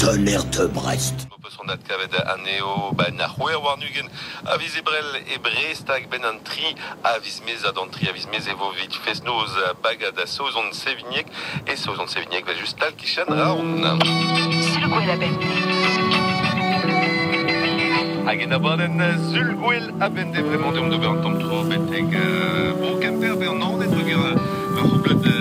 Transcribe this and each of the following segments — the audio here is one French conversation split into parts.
tonnerre de Brest. dat kavet aneo ba na c'hwer war nugen a viz ebrel e brest hag ben an tri a viz mez a tri a viz mez evo vit fesnoz bagad a saozon sevignek e saozon sevignek va just tal kichan raoun. C'est le quoi la ben Hag en abaden zul gwell a ben de vraiment de ober an tom tro beteg bo kemper be an an et reger ur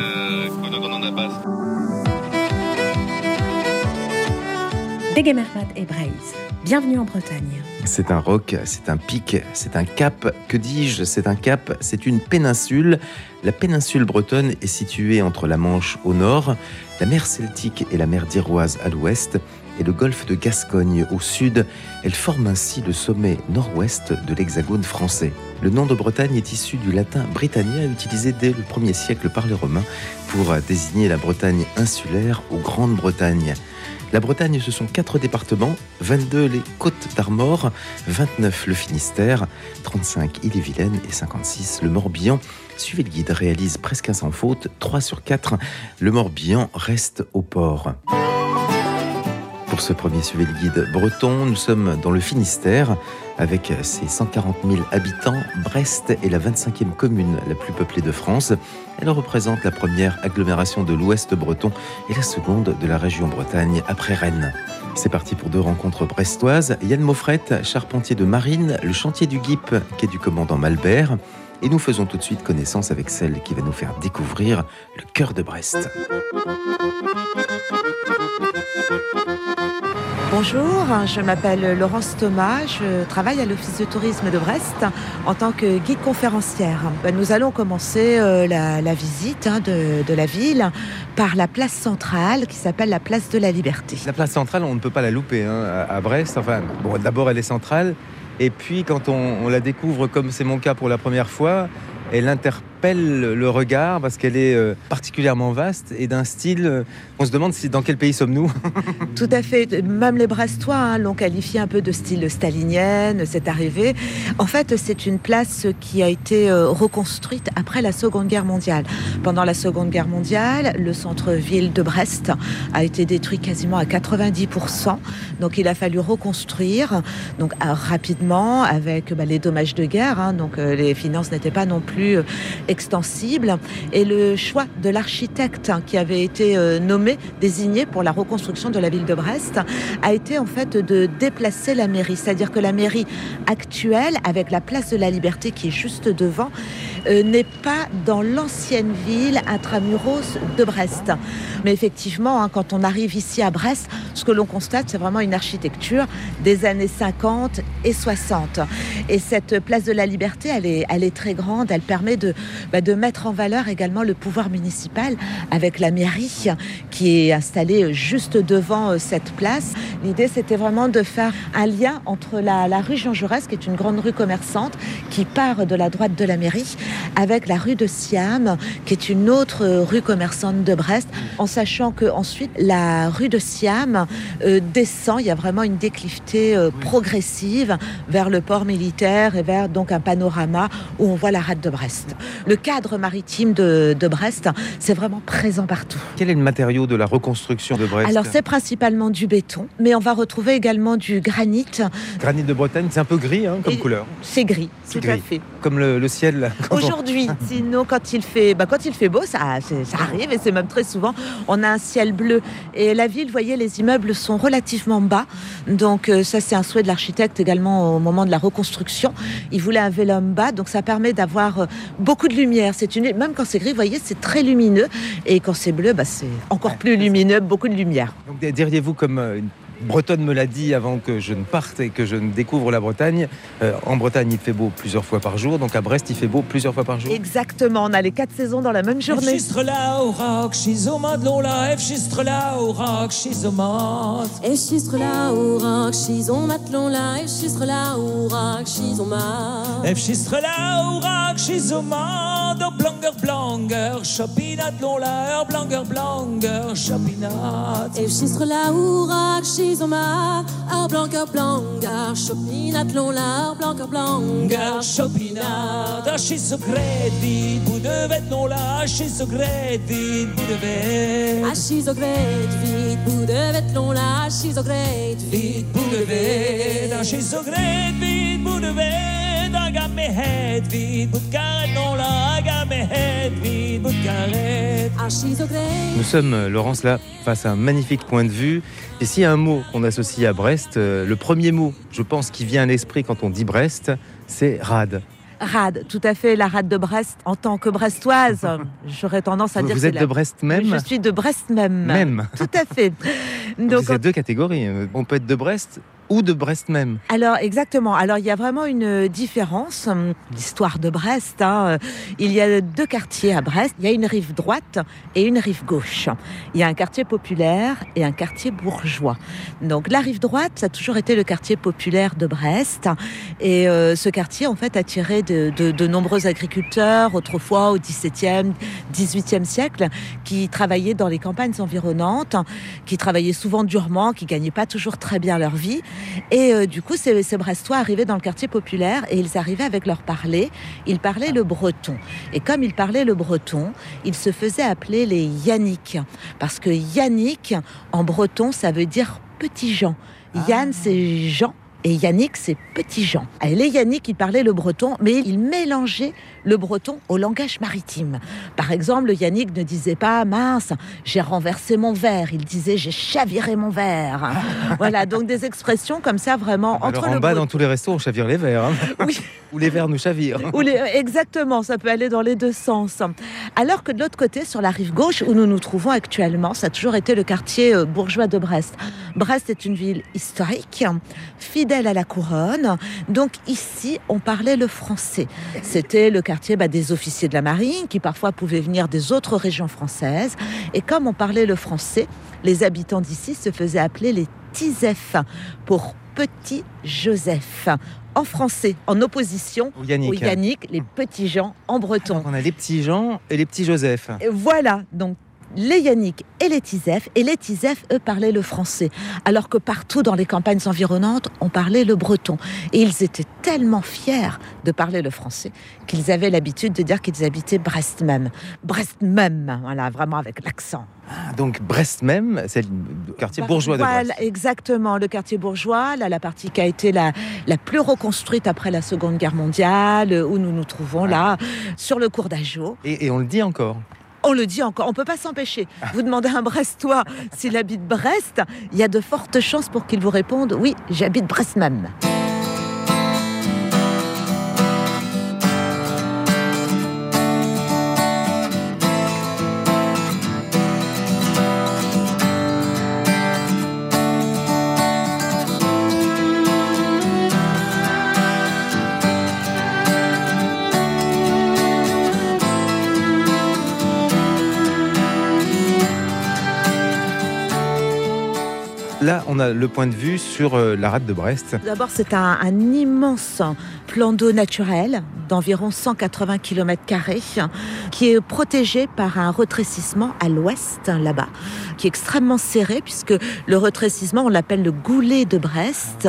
Et Braise. Bienvenue en Bretagne. C'est un roc, c'est un pic, c'est un cap. Que dis-je? C'est un cap, c'est une péninsule. La péninsule bretonne est située entre la Manche au nord, la mer Celtique et la mer d'Iroise à l'ouest, et le golfe de Gascogne au sud. Elle forme ainsi le sommet nord-ouest de l'hexagone français. Le nom de Bretagne est issu du latin Britannia, utilisé dès le 1er siècle par les Romains pour désigner la Bretagne insulaire ou Grande-Bretagne. La Bretagne, ce sont quatre départements, 22 les Côtes d'Armor, 29 le Finistère, 35 Ille-et-Vilaine et 56 le Morbihan. Suivez le guide, réalise presque un sans faute, 3 sur 4, le Morbihan reste au port. Pour ce premier Suivez le guide breton, nous sommes dans le Finistère. Avec ses 140 000 habitants, Brest est la 25e commune la plus peuplée de France. Elle représente la première agglomération de l'Ouest breton et la seconde de la région Bretagne après Rennes. C'est parti pour deux rencontres brestoises. Yann Moffrette, charpentier de marine, le chantier du GIP, quai du commandant Malbert. Et nous faisons tout de suite connaissance avec celle qui va nous faire découvrir le cœur de Brest. Bonjour, je m'appelle Laurence Thomas, je travaille à l'Office de tourisme de Brest en tant que guide conférencière. Ben, nous allons commencer euh, la, visite hein, de, la ville par la place centrale qui s'appelle la place de la Liberté. La place centrale, on ne peut pas la louper hein, à Brest. D'abord elle est centrale et puis quand on, on la découvre comme c'est mon cas pour la première fois, elle interpelle le regard parce qu'elle est euh, particulièrement vaste et d'un style. Euh, on se demande si dans quel pays sommes-nous Tout à fait. Même les Brestois hein, l'ont qualifié un peu de style stalinienne, c'est arrivé. En fait, c'est une place qui a été euh, reconstruite après la Seconde Guerre mondiale. Pendant la Seconde Guerre mondiale, le centre-ville de Brest a été détruit quasiment à 90%. Donc, il a fallu reconstruire donc rapidement avec bah, les dommages de guerre. Hein, donc, les finances n'étaient pas non plus extensible et le choix de l'architecte qui avait été euh, nommé, désigné pour la reconstruction de la ville de Brest, a été en fait de déplacer la mairie. C'est-à-dire que la mairie actuelle, avec la place de la Liberté qui est juste devant, euh, n'est pas dans l'ancienne ville intramuros de Brest. Mais effectivement, hein, quand on arrive ici à Brest, ce que l'on constate, c'est vraiment une architecture des années 50 et 60. Et cette place de la Liberté, elle est, très grande, elle permet de, bah, de mettre en valeur également le pouvoir municipal avec la mairie qui est installée juste devant euh, cette place. L'idée, c'était vraiment de faire un lien entre la, la rue Jean Jaurès, qui est une grande rue commerçante, qui part de la droite de la mairie, avec la rue de Siam, qui est une autre rue commerçante de Brest, en sachant que ensuite la rue de Siam euh, descend. Il y a vraiment une décliveté euh, progressive vers le port militaire et vers donc un panorama où on voit la rade de Brest. Le cadre maritime de, de Brest, c'est vraiment présent partout. Quel est le matériau de la reconstruction de Brest Alors c'est principalement du béton, mais on va retrouver également du granit. Granit de Bretagne, c'est un peu gris hein, comme Et couleur. C'est gris, tout gris. à fait. Comme le, le ciel. Aujourd'hui, sinon quand il fait, bah, quand il fait beau, ça, ça arrive et c'est même très souvent. On a un ciel bleu et la ville, vous voyez, les immeubles sont relativement bas. Donc euh, ça, c'est un souhait de l'architecte également au moment de la reconstruction. Il voulait un vélum bas, donc ça permet d'avoir euh, beaucoup de lumière. C'est une, même quand c'est gris, vous voyez, c'est très lumineux et quand c'est bleu, bah, c'est encore plus lumineux, beaucoup de lumière. Donc diriez-vous comme euh, une Bretonne me l'a dit avant que je ne parte et que je ne découvre la Bretagne. Euh, en Bretagne, il fait beau plusieurs fois par jour, donc à Brest, il fait beau plusieurs fois par jour. Exactement, on a les quatre saisons dans la même journée. Chopinat chopinat. Rock, schizoma chizoma, ar blanc, ar blanc, ar chopinat l'on la, ar blanc, ar blanc, Gar chopinard, ar chizo gret vid, bout de vet non la, chizo gret vid, bout vid, vid, vid, vid, vid. Nous sommes, euh, Laurence, là, face à un magnifique point de vue. Et s'il y a un mot qu'on associe à Brest, euh, le premier mot, je pense, qui vient à l'esprit quand on dit Brest, c'est rade. Rade, tout à fait, la rade de Brest. En tant que brestoise, j'aurais tendance à Vous, dire vous êtes de la- Brest même Je suis de Brest même. Même. Tout à fait. Donc, Vous êtes deux catégories. On peut être de Brest ou de Brest même. Alors exactement. Alors il y a vraiment une différence. hum, L'histoire de Brest. hein, Il y a deux quartiers à Brest. Il y a une rive droite et une rive gauche. Il y a un quartier populaire et un quartier bourgeois. Donc la rive droite, ça a toujours été le quartier populaire de Brest. Et euh, ce quartier, en fait, attirait de, de, de nombreux agriculteurs autrefois au XVIIe, XVIIIe siècle, qui travaillaient dans les campagnes environnantes, qui travaillaient souvent durement, qui gagnaient pas toujours très bien leur vie. Et euh, du coup, ces, ces Brestois arrivaient dans le quartier populaire et ils arrivaient avec leur parler. Ils parlaient le breton. Et comme ils parlaient le breton, ils se faisaient appeler les Yannick. Parce que Yannick, en breton, ça veut dire petit Jean. Yann, c'est Jean. Et Yannick, c'est petit Jean. Les Yannick, ils parlaient le breton, mais ils mélangeaient le breton au langage maritime. Par exemple, le Yannick ne disait pas mince, j'ai renversé mon verre. Il disait j'ai chaviré mon verre. voilà, donc des expressions comme ça vraiment entre Alors en le bas, breton- dans tous les restos, on chavire les verres. hein. Oui. ou les verres nous chavirent. Ou les- exactement, ça peut aller dans les deux sens. Alors que de l'autre côté, sur la rive gauche, où nous nous trouvons actuellement, ça a toujours été le quartier euh, bourgeois de Brest. Brest est une ville historique, fidèle à la couronne. Donc ici, on parlait le français. C'était le quartier bah, des officiers de la marine, qui parfois pouvaient venir des autres régions françaises. Et comme on parlait le français, les habitants d'ici se faisaient appeler les Tisef pour Petit Joseph. En français, en opposition Ou Yannick. les petits gens en breton. On a les petits Jean et les petits Joseph. Et Voilà, donc les Yannick et les Tisef. Et les Tisef, eux, parlaient le français. Alors que partout dans les campagnes environnantes, on parlait le breton. Et ils étaient tellement fiers de parler le français qu'ils avaient l'habitude de dire qu'ils habitaient Brest même. Brest même, voilà, vraiment avec l'accent. Ah, Donc Brest même, c'est le quartier bourgeois de Voilà, Brest. exactement, le quartier bourgeois, là, la partie qui a été la, la plus reconstruite après la Seconde Guerre mondiale, où nous nous trouvons là, sur le cours d'Ajo. Et, et on le dit encore. On le dit encore, on peut pas s'empêcher. Vous demandez à un Brestois s'il habite Brest, il y a de fortes chances pour qu'il vous réponde oui, j'habite Brest même. Là, on a le point de vue sur euh, la rade de Brest. D'abord, c'est un, un immense plan d'eau naturel d'environ 180 km qui est protégé par un retrécissement à l'ouest, là-bas, qui est extrêmement serré puisque le retrécissement, on l'appelle le goulet de Brest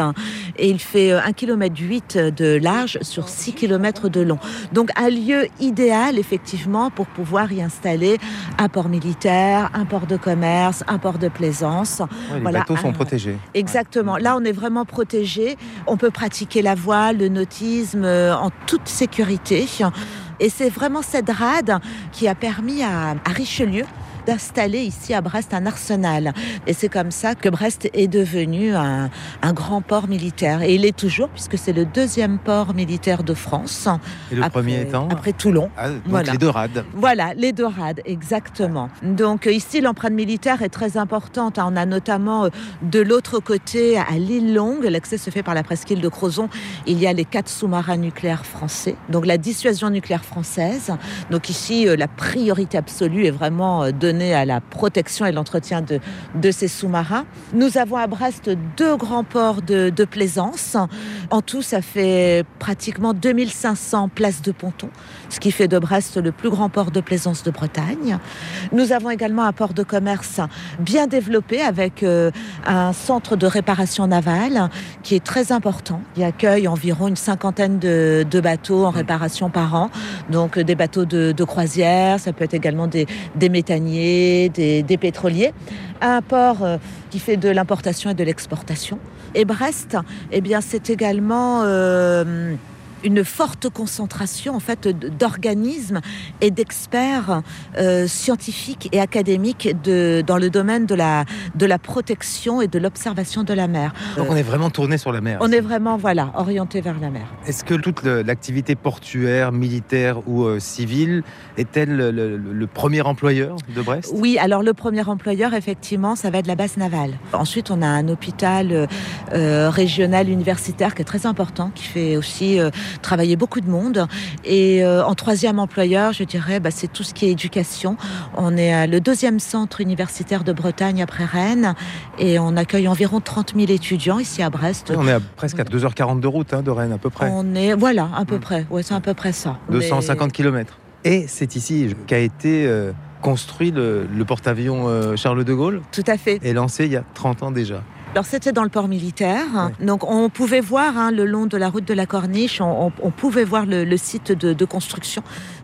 et il fait 1 km 8 de large sur 6 km de long. Donc un lieu idéal effectivement pour pouvoir y installer un port militaire, un port de commerce, un port de plaisance. Ouais, les Voilà, bateaux sont protégés. Exactement. Là, on est vraiment protégé. On peut pratiquer la voile, le nautisme euh, en toute sécurité. Et c'est vraiment cette rade qui a permis à, à Richelieu d'installer ici à Brest un arsenal. Et c'est comme ça que Brest est devenu un, un grand port militaire. Et il est toujours, puisque c'est le deuxième port militaire de France. Et le après, premier étant Après Toulon. Ah, donc voilà. les deux rades. Voilà, les dorades, exactement. Donc ici, l'empreinte militaire est très importante. hein. On a notamment euh, de l'autre côté, à l'île Longue, l'accès se fait par la presqu'île de Crozon, il y a les quatre sous-marins nucléaires français, donc la dissuasion nucléaire française. Donc ici, euh, la priorité absolue est vraiment euh, donnée donné à la protection et l'entretien de, de ces sous-marins. Nous avons à Brest deux grands ports de, de plaisance. En tout, ça fait pratiquement 2500 places de ponton, ce qui fait de Brest le plus grand port de plaisance de Bretagne. Nous avons également un port de commerce bien développé avec euh, un centre de réparation navale qui est très important. Il accueille environ une cinquantaine de, de bateaux en réparation par an, donc euh, des bateaux de, de croisière, ça peut être également des, des méthaniers, des, des pétroliers. Un port euh, qui fait de l'importation et de l'exportation. Et Brest, eh bien, c'est également euh, une forte concentration en fait d'organismes et d'experts euh, scientifiques et académiques de, dans le domaine de la, de la protection et de l'observation de la mer. Donc on est vraiment tourné sur la mer. On est vraiment voilà orienté vers la mer. Est-ce que toute l'activité portuaire, militaire ou euh, civile est-elle le, le- le premier employeur de Brest? Oui, alors le premier employeur, effectivement, ça va être la base navale. Ensuite, on a un hôpital euh, régional universitaire qui est très important, qui fait aussi travailler beaucoup de monde. Et euh, en troisième employeur, je dirais, bah, c'est tout ce qui est éducation. On est le deuxième centre universitaire de Bretagne après Rennes et on accueille environ 30 000 étudiants ici à Brest. Oui, On est à presque à 2h40 de route hein, de Rennes à peu près. On est, voilà, à peu Mm. près. Ouais, c'est à peu près ça. On est- 250 km. Et c'est ici qu'a été euh, construit le, le porte-avions euh, Charles de Gaulle Tout à fait. et lancé il y a 30 ans déjà. Alors c'était dans le port militaire, donc on pouvait voir hein, le long de la route de la Corniche, on, on- on pouvait voir le, le site de, de construction.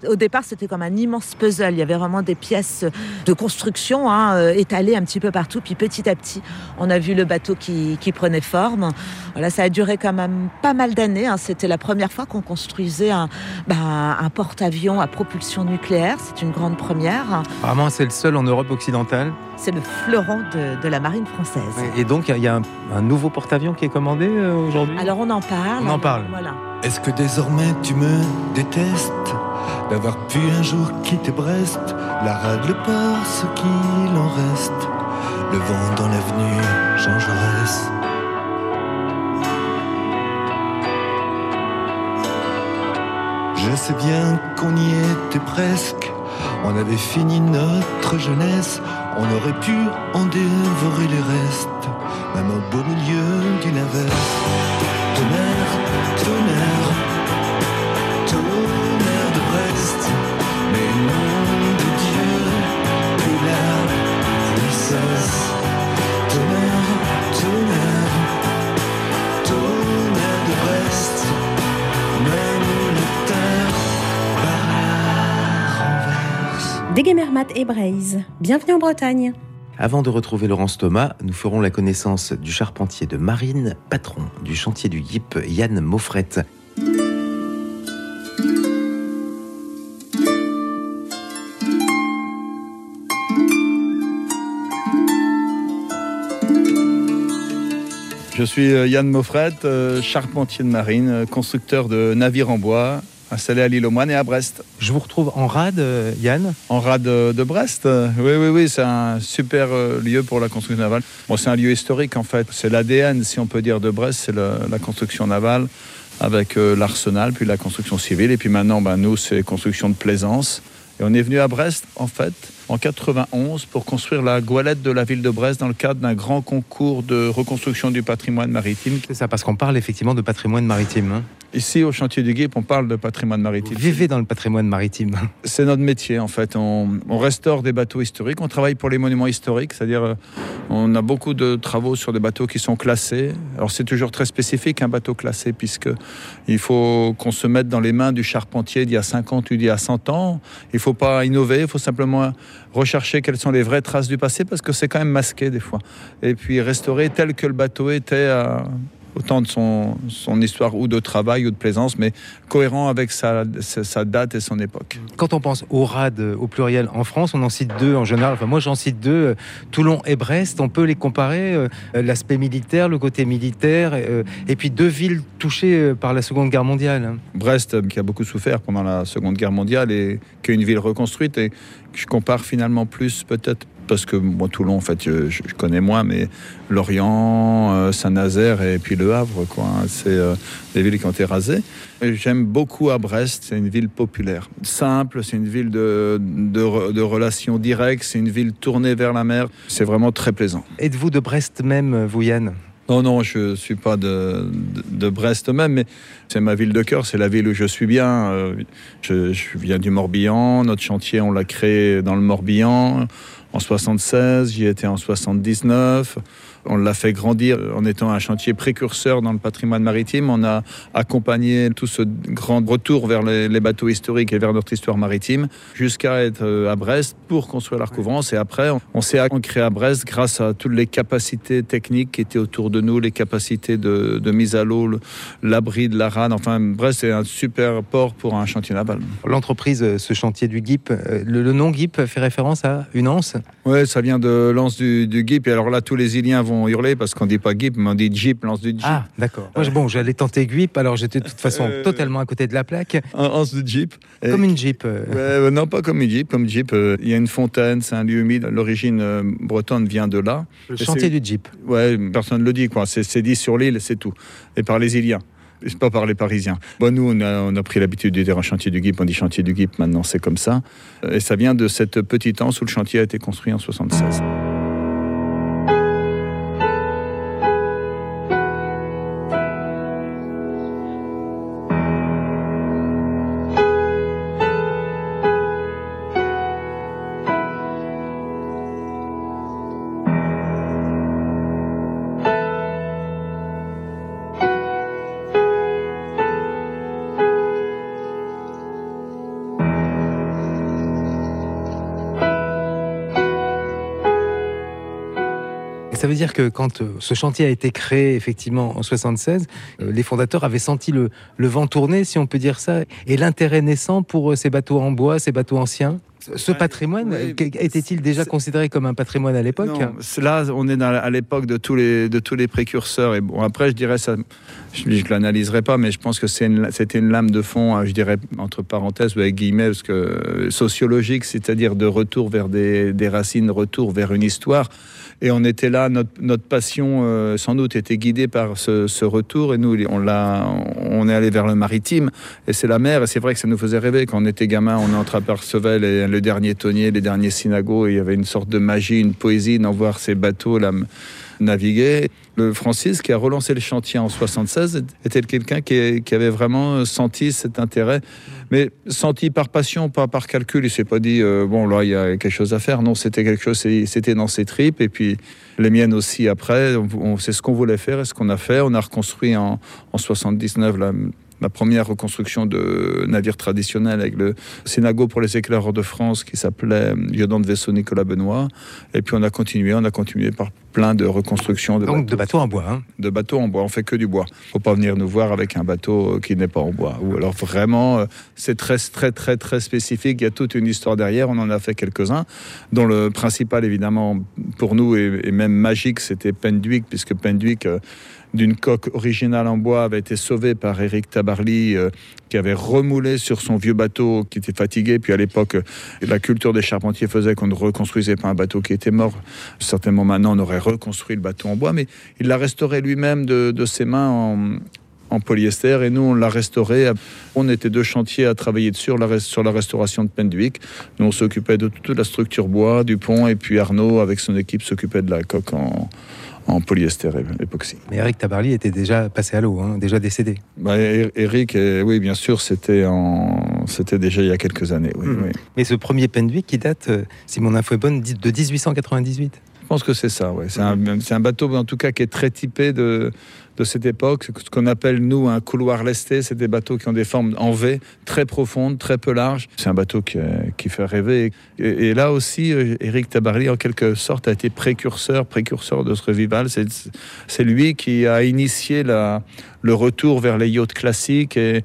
Au départ c'était comme un immense puzzle, il y avait vraiment des pièces de construction hein, euh, étalées un petit peu partout, puis petit à petit on a vu le bateau qui, qui prenait forme. Voilà, ça a duré quand même pas mal d'années, hein. c'était la première fois qu'on construisait un, ben, un porte-avions à propulsion nucléaire, c'est une grande première, Apparemment c'est le seul en Europe occidentale. c'est le fleuron de, de la marine française. Et donc il y a- un, un nouveau porte-avions qui est commandé euh, aujourd'hui? Alors on en parle. On en parle. Voilà. Est-ce que désormais tu me détestes d'avoir pu un jour quitter Brest, la rade, le port, ce qu'il en reste, le vent dans l'avenue Jean Jaurès. Je sais bien qu'on y était presque, on avait fini notre jeunesse, on aurait pu en dévorer les restes, même au beau milieu d'une averse. Déguémermat et Braise. Bienvenue en Bretagne. Avant de retrouver Laurence Thomas, nous ferons la connaissance du charpentier de marine, patron du chantier du GIP, Yann Moffrette. Je suis euh, Yann Moffrette, euh, charpentier de marine, constructeur de navires en bois, installé à l'île aux Moines et à Brest. Je vous retrouve en rade, euh, Yann. En rade de, de Brest, euh, oui, oui, oui, c'est un super euh, lieu pour la construction navale. Bon, c'est un lieu historique en fait. C'est l'ADN, si on peut dire, de Brest, c'est la construction navale avec euh, l'arsenal, puis la construction civile. Et puis maintenant, ben, nous, c'est construction de plaisance. Et on est venu à Brest, en fait, en 91 pour construire la goélette de la ville de Brest dans le cadre d'un grand concours de reconstruction du patrimoine maritime. C'est ça, parce qu'on parle effectivement de patrimoine maritime. hein. Ici, au chantier du GIP, on parle de patrimoine Vous maritime. vivez dans le patrimoine maritime. C'est notre métier, en fait. On, on restaure des bateaux historiques. On travaille pour les monuments historiques, c'est-à-dire euh, on a beaucoup de travaux sur des bateaux qui sont classés. Alors c'est toujours très spécifique un bateau classé, puisque il faut qu'on se mette dans les mains du charpentier d'il y a 50 ou d'il y a 100 ans. Il ne faut pas innover, il faut simplement rechercher quelles sont les vraies traces du passé, parce que c'est quand même masqué des fois. Et puis restaurer tel que le bateau était à- au temps de son, son histoire ou de travail ou de plaisance, mais cohérent avec sa, date et son époque. Quand on pense aux rades euh, au pluriel en France, on en cite deux en général. Enfin, moi, j'en cite deux, euh, Toulon et Brest. On peut les comparer, euh, l'aspect militaire, le côté militaire, et puis deux villes touchées par la Seconde Guerre mondiale. hein. Brest, qui a beaucoup souffert pendant la Seconde Guerre mondiale et qui est une ville reconstruite et je compare finalement plus peut-être parce que moi, Toulon, en fait, je, je connais moins, mais Lorient, euh, Saint-Nazaire et puis Le Havre, quoi. hein, c'est euh, des villes qui ont été rasées. J'aime beaucoup à Brest, c'est une ville populaire, simple, c'est une ville de, de, re- de relations directes, c'est une ville tournée vers la mer, c'est vraiment très plaisant. Êtes-vous de Brest même, vous Yann? Non, non, je ne suis pas de, de, de Brest même, mais c'est ma ville de cœur, c'est la ville où je suis bien. Euh, Je, je viens du Morbihan, notre chantier, on l'a créé dans le Morbihan en 76, j'y étais en 79. On l'a fait grandir en étant un chantier précurseur dans le patrimoine maritime. On a accompagné tout ce grand retour vers les, les bateaux historiques et vers notre histoire maritime jusqu'à être euh, à Brest pour construire la recouvrance. Et après, on, on s'est ancré à Brest grâce à toutes les capacités techniques qui étaient autour de nous, les capacités de, de mise à l'eau, le- l'abri de la rade. Enfin, Brest est un super port pour un chantier naval. L'entreprise, euh, ce chantier du GIP, euh, le, le nom GIP fait référence à une anse? Ouais, ça vient de l'anse du, du GIP. Et alors là, tous les Iliens vont hurler parce qu'on dit pas GIP, mais on dit Jeep, l'anse du Jeep. Ah, d'accord. Moi, bon, j'allais tenter GUIP, alors j'étais de toute façon Euh, totalement à côté de la plaque. Un anse de Jeep. Comme une Jeep. euh. Non, pas comme une Jeep. Comme Jeep, euh, il y a une fontaine, c'est un lieu humide. L'origine bretonne vient de là. Le chantier du Jeep. Ouais, personne ne le dit, quoi. C'est dit sur l'île, c'est tout. Et par les Iliens. C'est pas par les Parisiens. Bon, nous, on a, on a pris l'habitude de dire un chantier du GIP, on dit chantier du GIP, maintenant c'est comme ça. Et ça vient de cette petite anse où le chantier a été construit en 76. Veut dire que quand euh, ce chantier a été créé effectivement en 76, euh, les fondateurs avaient senti le, le vent tourner, si on peut dire ça, et l'intérêt naissant pour euh, ces bateaux en bois, ces bateaux anciens. Ce- Ouais, patrimoine était-il déjà considéré comme un patrimoine à l'époque là, on est dans- à l'époque de tous les de tous les précurseurs. Et bon, après, je dirais ça, je, je l'analyserai pas, mais je pense que c'est une- c'était une lame de fond, euh, je dirais entre parenthèses ou avec guillemets, parce que sociologique, c'est-à-dire de retour vers des, des racines, retour vers une histoire. Et on était là, notre, passion euh, sans doute était guidée par ce, retour. Et nous, on est allé vers le maritime. Et c'est la mer. Et c'est vrai que ça nous faisait rêver quand on était gamin. On entreapercevait les- le dernier tonnier, les derniers synagos. Et il y avait une sorte de magie, une poésie d'en voir ces bateaux là naviguer. Le Francis, qui a relancé le chantier en 76, était quelqu'un qui, avait vraiment senti cet intérêt, mais senti par passion, pas par calcul. Il s'est pas dit euh, bon là il y a quelque chose à faire. Non, c'était quelque chose, c'était dans ses tripes et puis les miennes aussi après. On- c'est ce qu'on voulait faire et ce qu'on a fait. On a reconstruit en, en 79 la, la première reconstruction de navire traditionnel avec le Sénago pour les éclaireurs de France qui s'appelait lieutenant de vaisseau Nicolas Benoît. Et puis on a continué, on a continué par plein de reconstructions de, Donc de bateaux en bois. hein. de bateaux en bois. On fait que du bois. Faut pas venir nous voir avec un bateau euh, qui n'est pas en bois. Ou alors vraiment, euh, c'est très très très très spécifique. Il y a toute une histoire derrière. On en a fait quelques-uns, dont le principal évidemment pour nous et, même magique, c'était Penduic, puisque Penduic euh, d'une coque originale en bois avait été sauvé par Éric Tabarly, euh, qui avait remoulé sur son vieux bateau qui était fatigué. Puis à l'époque, euh, la culture des charpentiers faisait qu'on ne reconstruisait pas un bateau qui était mort. Certainement maintenant, on aurait reconstruit le bateau en bois, mais il l'a restauré lui-même de, ses mains en, polyester et nous on l'a restauré. On était deux chantiers à travailler sur la, sur la restauration de Penduic. Nous on s'occupait de toute la structure bois, du pont et puis Arnaud avec son équipe s'occupait de la coque en, en polyester et époxy. Mais Eric Tabarly était déjà passé à l'eau, hein, déjà décédé. Bah, Er- Eric, euh, oui bien sûr, c'était en... c'était déjà il y a quelques années. Oui, Mhm. oui. Mais ce premier Penduic qui date, euh, si mon info est bonne, de 1898. Je pense que c'est ça, ouais. C'est un, c'est un bateau, en tout cas, qui est très typé de, de cette époque. Ce qu'on appelle, nous, un couloir lesté. C'est des bateaux qui ont des formes en V, très profondes, très peu larges. C'est un bateau qui, euh, qui fait rêver. Et, là aussi, euh, Éric Tabarly, en quelque sorte, a été précurseur, précurseur de ce revival. C'est lui qui a initié la, le retour vers les yachts classiques et,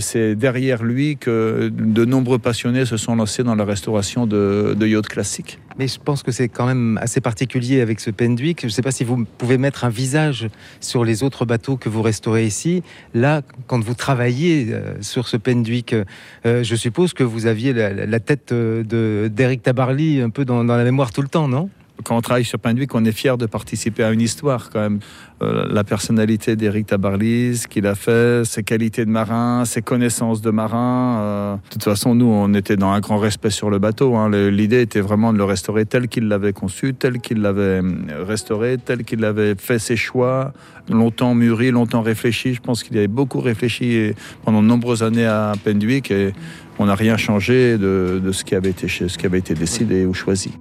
c'est derrière lui que de nombreux passionnés se sont lancés dans la restauration de, de yachts classiques. Mais je pense que c'est quand même assez particulier avec ce Pendwick. Je ne sais pas si vous pouvez mettre un visage sur les autres bateaux que vous restaurez ici. Là, quand vous travaillez euh, sur ce Pendwick, euh, je suppose que vous aviez la, tête de d'Eric Tabarly un peu dans la mémoire tout le temps, non? Quand on travaille sur Pendwick, on est fier de participer à une histoire quand même. Euh, la personnalité d'Éric Tabarly, ce qu'il a fait, ses qualités de marin, ses connaissances de marin. Euh, de toute façon, nous, on était dans un grand respect sur le bateau. hein. L'idée était vraiment de le restaurer tel qu'il l'avait conçu, tel qu'il l'avait euh, restauré, tel qu'il avait fait ses choix, longtemps mûri, longtemps réfléchi. Je pense qu'il avait beaucoup réfléchi pendant de nombreuses années à Pendwick et on n'a rien changé de, de ce, qui avait été, ce qui avait été décidé ou choisi.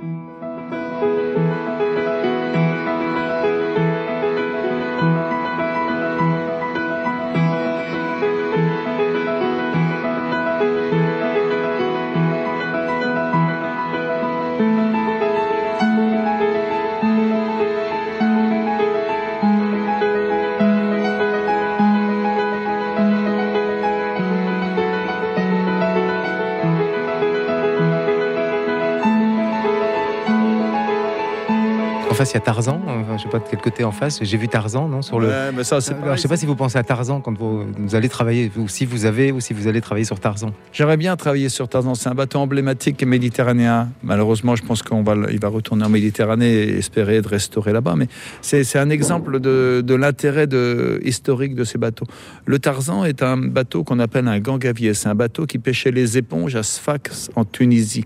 Face, il y a Tarzan. Enfin, je sais pas de quel côté en face. J'ai vu Tarzan, non Sur le. Ouais, mais ça, Alors, pareil, je sais pas si vous pensez à Tarzan quand vous, vous allez travailler, ou si vous avez, ou si vous allez travailler sur Tarzan. J'aimerais bien travailler sur Tarzan. C'est un bateau emblématique et méditerranéen. Malheureusement, je pense qu'il va, il va retourner en Méditerranée et espérer de restaurer là-bas. Mais c'est c'est un exemple de, de l'intérêt historique de ces bateaux. Le Tarzan est un bateau qu'on appelle un gangavier. C'est un bateau qui pêchait les éponges à Sfax en Tunisie.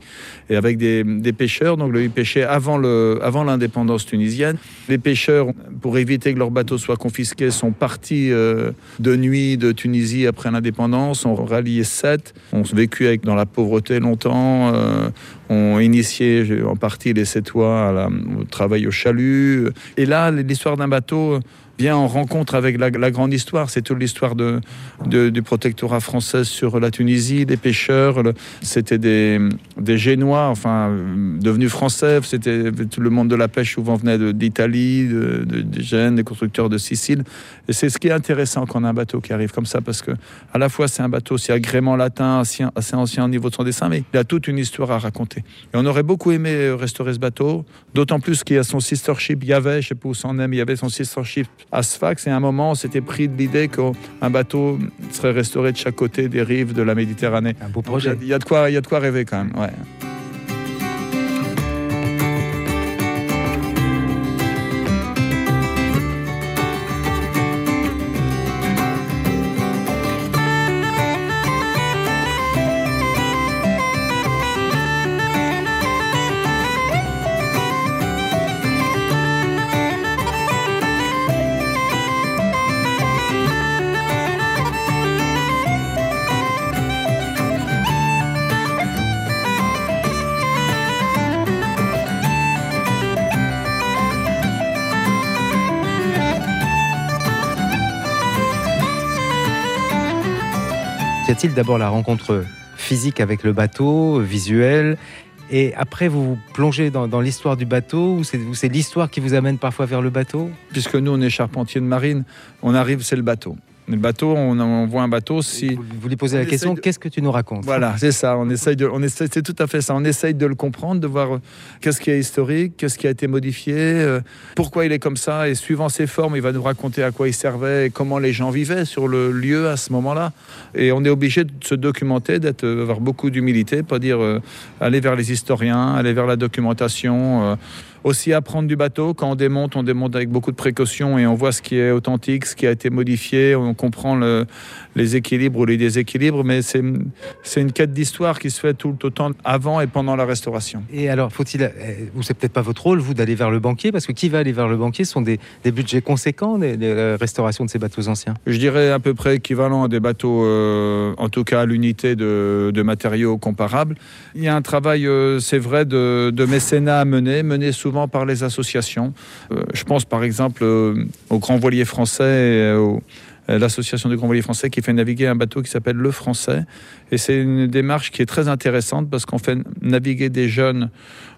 Et avec des, des pêcheurs, donc le- ils pêchaient avant le- avant l'indépendance tunisienne. Les pêcheurs, pour éviter que leur bateau soit confisqué, sont partis euh, de nuit de Tunisie après l'indépendance, ont rallié Sète, ont vécu avec, dans la pauvreté longtemps, euh, ont initié en partie les Sétois au travail au chalut. Et là, l'histoire d'un bateau vient en rencontre avec la, la grande histoire. C'est toute l'histoire de, de- du protectorat français sur la Tunisie, des pêcheurs. C'était des, des Génois, enfin, devenus français. C'était tout le monde de la pêche souvent venait d'Italie, de, de, Gênes, des constructeurs de Sicile. Et c'est ce qui est intéressant quand on a un bateau qui arrive comme ça, parce que à la fois c'est un bateau aussi agrément latin, assez, assez ancien au niveau de son dessin, mais il a toute une histoire à raconter. Et on aurait beaucoup aimé restaurer ce bateau, d'autant plus qu'il y a son sister ship, il y avait, je sais pas où s'en aime, il y avait son sister ship à Sfax, et à un moment on s'était pris de l'idée qu'un bateau serait restauré de chaque côté des rives de la Méditerranée. Un beau Donc, Il y, projet. il y a de quoi, il y a de quoi rêver quand même. Ouais. D'abord la rencontre physique avec le bateau, visuelle, et après vous vous plongez dans, l'histoire du bateau, ou c'est ou c'est l'histoire qui vous amène parfois vers le bateau? Puisque nous on est charpentier de marine, on arrive, c'est le bateau. Le bateau, on, on voit un bateau si. Vous, vous lui posez la question de- qu'est-ce que tu nous racontes? Voilà, c'est ça. On essaye de, on essaye, c'est tout à fait ça. On essaye de le comprendre, de voir euh, qu'est-ce qui est historique, qu'est-ce qui a été modifié, euh, pourquoi il est comme ça, et suivant ses formes, il va nous raconter à quoi il servait et comment les gens vivaient sur le lieu à ce moment-là. Et on est obligé de se documenter, d'être, euh, avoir beaucoup d'humilité, pas dire euh, aller vers les historiens, aller vers la documentation. euh, aussi apprendre du bateau. Quand on démonte, on démonte avec beaucoup de précautions et on voit ce qui est authentique, ce qui a été modifié. On comprend le- les équilibres ou les déséquilibres, mais c'est une quête d'histoire qui se fait tout autant avant et pendant la restauration. Et alors, faut-il, euh, ou c'est peut-être pas votre rôle, vous, d'aller vers le banquier, parce que qui va aller vers le banquier ce sont des, des budgets conséquents, des, des, euh, restaurations de ces bateaux anciens? Je dirais à peu près équivalent à des bateaux, euh, en tout cas à l'unité de, de matériaux comparables. Il y a un travail, euh, c'est vrai, de, de mécénat à mener, mené souvent par les associations. Euh, je pense par exemple euh, au Grand Voilier Français, l'association du Grand Voilier Français qui fait naviguer un bateau qui s'appelle Le Français. Et c'est une démarche qui est très intéressante parce qu'on fait naviguer des jeunes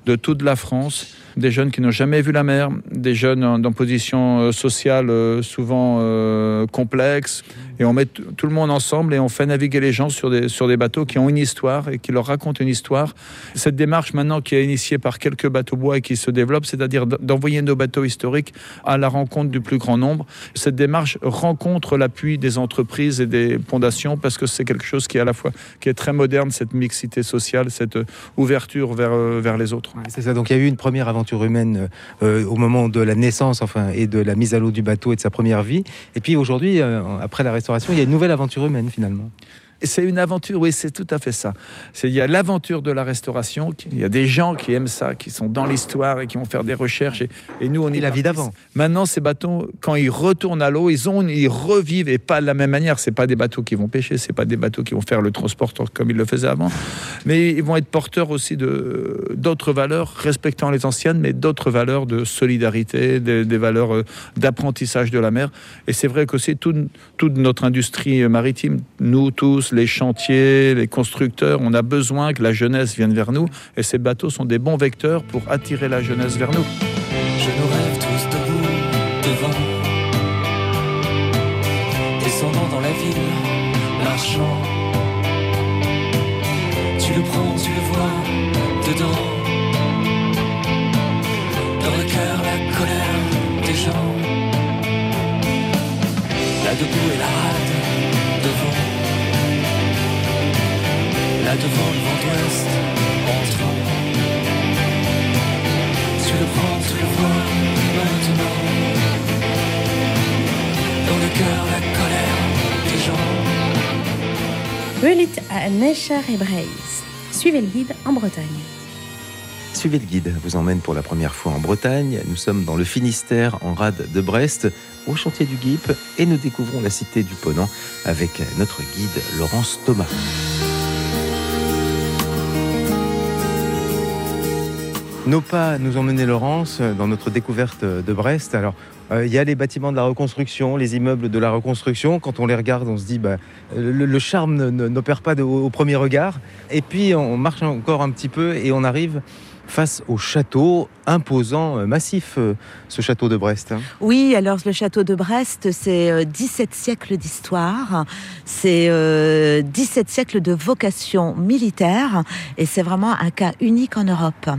de toute la France, des jeunes qui n'ont jamais vu la mer, des jeunes dans position euh, sociale euh, souvent euh, complexe. Et on met tout le monde ensemble et on fait naviguer les gens sur des, sur des bateaux qui ont une histoire et qui leur racontent une histoire. Cette démarche maintenant qui est initiée par quelques bateaux bois et qui se développe, c'est-à-dire d'envoyer nos bateaux historiques à la rencontre du plus grand nombre. Cette démarche rencontre l'appui des entreprises et des fondations parce que c'est quelque chose qui est à la fois qui est très moderne, cette mixité sociale, cette ouverture vers, vers les autres. C'est ça. Donc il y a eu une première aventure humaine euh, au moment de la naissance, enfin, et de la mise à l'eau du bateau et de sa première vie. Et puis aujourd'hui, euh, après la restauration, il y a une nouvelle aventure humaine finalement. C'est une aventure, oui, c'est tout à fait ça. C'est- Il y a l'aventure de la restauration, il y a des gens qui aiment ça, qui sont dans l'histoire et qui vont faire des recherches. Et, et nous, on est la vie d'avant. Maintenant, ces bateaux, quand ils retournent à l'eau, ils, ont, ils revivent et pas de la même manière. C'est pas des bateaux qui vont pêcher, c'est pas des bateaux qui vont faire le transport comme ils le faisaient avant, mais ils vont être porteurs aussi de d'autres valeurs, respectant les anciennes, mais d'autres valeurs de solidarité, des, des valeurs euh, d'apprentissage de la mer. Et c'est vrai qu'aussi toute, toute notre industrie maritime, nous tous, les chantiers, les constructeurs, on a besoin que la jeunesse vienne vers nous. Et ces bateaux sont des bons vecteurs pour attirer la jeunesse vers nous. Là devant le vent d'ouest, entrant. Tu le prends, tu le vois, maintenant. Dans le cœur, la colère des gens. À Necher et Braise. Suivez le guide en Bretagne. Suivez le guide, vous emmène pour la première fois en Bretagne. Nous sommes dans le Finistère, en rade de Brest, au chantier du Guip, et nous découvrons la cité du Ponant avec notre guide Laurence Thomas. Nos pas nous ont mené Laurence dans notre découverte de Brest. Alors, euh, il y a les bâtiments de la reconstruction, les immeubles de la reconstruction. Quand on les regarde, on se dit, bah, le, charme n'opère pas au premier regard. Et puis, on marche encore un petit peu et on arrive face au château imposant, euh, massif, euh, ce château de Brest. hein. Oui, alors le château de Brest, c'est euh, 17 siècles d'histoire, c'est euh, 17 siècles de vocation militaire et c'est vraiment un cas unique en Europe.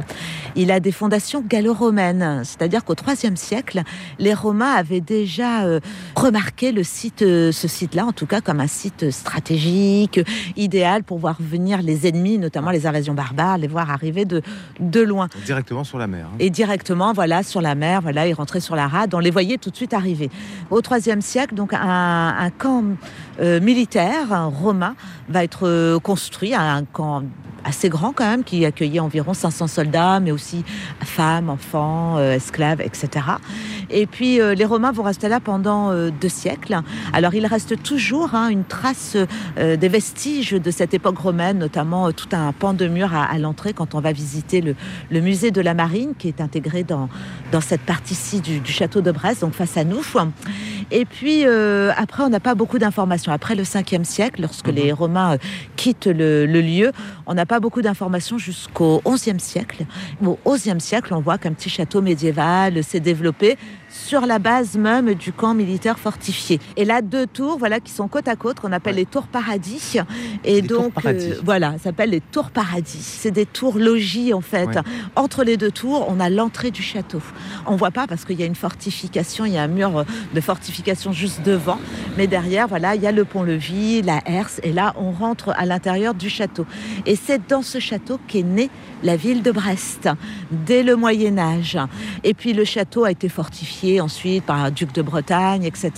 Il a des fondations gallo-romaines, c'est-à-dire qu'au IIIe siècle, les Romains avaient déjà euh, remarqué le site, euh, ce site-là, en tout cas comme un site stratégique, euh, idéal pour voir venir les ennemis, notamment les invasions barbares, les voir arriver de, de loin Directement sur la mer. hein. et directement voilà sur la mer voilà ils rentraient sur la rade on les voyait tout de suite arriver au IIIe siècle donc un, un camp euh, militaire un romain va être euh, construit un camp assez grand quand même qui accueillait environ 500 soldats mais aussi femmes enfants euh, esclaves etc et puis euh, les romains vont rester là pendant euh, deux siècles alors il reste toujours hein, une trace des vestiges de cette époque romaine notamment tout un pan de mur à, à l'entrée quand on va visiter le, le musée de la marine qui est intégré dans, dans cette partie-ci du, du château de Brest, donc face à nous. Et puis après, on n'a pas beaucoup d'informations. Après le 5e siècle, lorsque les Romains quittent le, le lieu, on n'a pas beaucoup d'informations jusqu'au 11e siècle. Au 11e siècle, on voit qu'un petit château médiéval s'est développé sur la base même du camp militaire fortifié. Et là, deux tours, voilà, qui sont côte à côte, qu'on appelle les tours paradis. Et Des donc, paradis. euh, voilà, ça s'appelle les tours paradis. C'est des tours logis en fait. Ouais. Entre les deux tours, on a l'entrée du château. On voit pas parce qu'il y a une fortification, il y a un mur de fortification juste devant, mais derrière, voilà, il y a le pont-levis, la herse, et là, on rentre à l'intérieur du château. Et c'est dans ce château qu'est née la ville de Brest dès le Moyen Âge. Et puis le château a été fortifié ensuite par un duc de Bretagne, etc.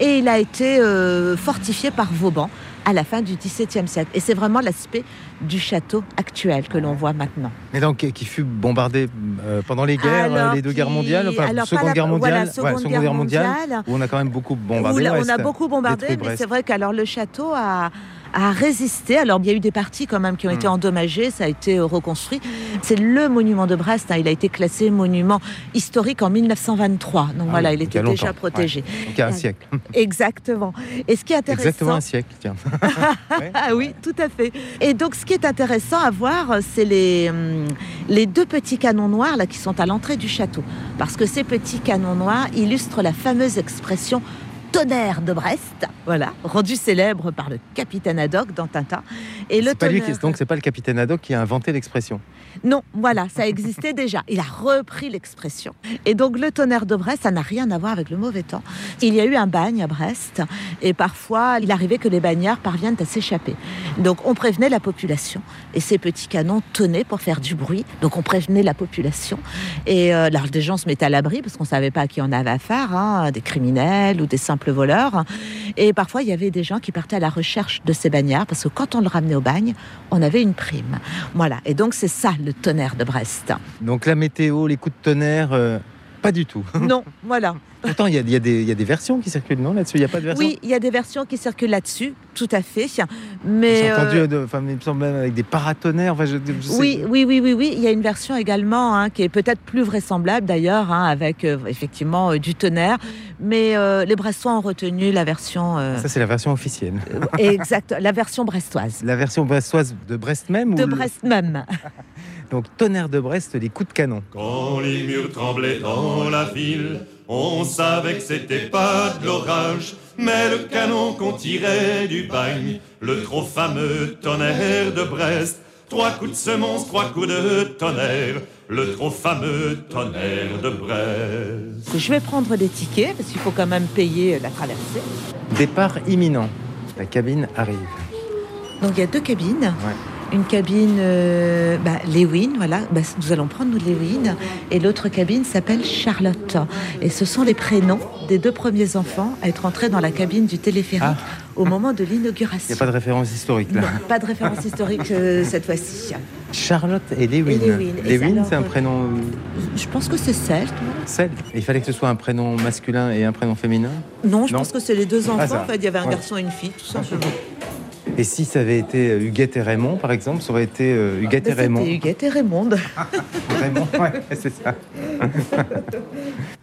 Et il a été euh, fortifié par Vauban à la fin du XVIIe siècle. Et c'est vraiment l'aspect du château actuel que l'on voit maintenant. Et donc, qui- fut bombardé euh, pendant les guerres, euh, Alors les deux guerres mondiales, enfin, alors, Seconde la- Guerre mondiale, voilà, ouais, Seconde Guerre Guerre mondiale, mondiale. où on a quand même beaucoup bombardé Où là, on a beaucoup bombardé, mais c'est vrai qu'alors le château a, a résisté. Alors il y a eu des parties quand même qui ont été endommagées, ça a été euh, reconstruit. C'est le monument de Brest, hein. il a été classé monument historique en 1923. Donc Ah voilà, oui, il était déjà protégé. Il y a un siècle. Exactement. Et ce qui est intéressant, Exactement un siècle, tiens. ah oui, tout à fait. Et donc, ce qui est intéressant à voir, c'est les, hum, les deux petits canons noirs là, qui sont à l'entrée du château. Parce que ces petits canons noirs illustrent la fameuse expression tonnerre de Brest, voilà, rendu célèbre par le capitaine Haddock dans Tintin. Et le C'est pas lui qui, tonnerre- donc c'est pas le capitaine Haddock qui a inventé l'expression. non, voilà, ça existait déjà. Il a repris l'expression. Et donc le tonnerre de Brest, ça n'a rien à voir avec le mauvais temps. Il y a eu un bagne à Brest et parfois il arrivait que les bagnards parviennent à s'échapper. Donc on prévenait la population et ces petits canons tonnaient pour faire du bruit. Donc on prévenait la population et euh, alors des gens se mettaient à l'abri parce qu'on savait pas à qui on avait affaire, hein, des criminels ou des simples voleurs. Et parfois il y avait des gens qui partaient à la recherche de ces bagnards parce que quand on le ramenait au bagne, on avait une prime. Voilà. Et donc c'est ça le tonnerre de Brest. Donc la météo, les coups de tonnerre, euh, pas du tout. Non, voilà. Pourtant, il y a, y des- il y a des versions qui circulent, non Là-dessus, il n'y a pas de version? Oui, il y a des versions qui circulent là-dessus, tout à fait. Mais J'ai entendu, euh, enfin, il me semble même avec des paratonnerres. Enfin, je, je sais- oui, oui, oui, oui, oui. Il y a une version également hein, qui est peut-être plus vraisemblable d'ailleurs, hein, avec euh, effectivement euh, du tonnerre. Mais euh, les Brestois ont retenu la version euh, Ça, c'est la version officielle. exact, la version brestoise. La version brestoise de Brest même De ou Brest même. Donc, tonnerre de Brest, les coups de canon. Quand les murs tremblaient dans la ville, on savait que c'était pas de l'orage, mais le canon qu'on tirait du bagne, le trop fameux tonnerre de Brest. Trois coups de semonce, trois coups de tonnerre, le trop fameux tonnerre de Brest. Je vais prendre des tickets parce qu'il faut quand même payer la traversée. Départ imminent. La cabine arrive. Donc il y a deux cabines. Une cabine euh, bah, Lewin, voilà, Bah, nous allons prendre nous Lewin, et l'autre cabine s'appelle Charlotte. Et ce sont les prénoms des deux premiers enfants à être entrés dans la cabine du téléphérique au moment de Il n'y l'inauguration. a pas de référence historique là. Non, pas de référence historique euh, cette fois-ci. Charlotte et Lewin. Et Lewin. C'est un euh, prénom Je pense que c'est celte. celte. Il fallait que ce soit un prénom masculin et un prénom féminin? Non, je Non. pense que c'est les deux enfants. Ah, ça. en fait, il y avait un Ouais. garçon et une fille, tout simplement. Et si ça avait été euh, Huguette et Raymond, par exemple, ça aurait été euh, Huguette et C'était Raymond. Huguette et Raymond. Raymond, ouais, c'est ça.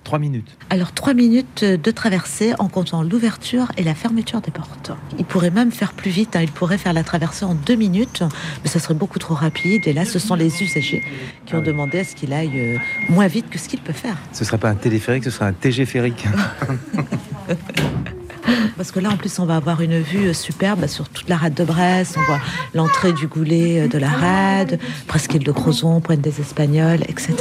Trois minutes. Alors, trois minutes de traversée en comptant l'ouverture et la fermeture des portes. Il pourrait même faire plus vite, hein. il pourrait faire la traversée en deux minutes, mais ça serait beaucoup trop rapide. Et là, ce sont les usagers qui ont demandé à ce qu'il aille euh, moins vite que ce qu'il peut faire. Ce serait pas un téléphérique, ce serait un TG férique. Parce que là, en plus, on va avoir une vue superbe sur toute la rade de Brest. On voit l'entrée du goulet euh, de la rade, presqu'île de Crozon, Pointe des Espagnols, etc.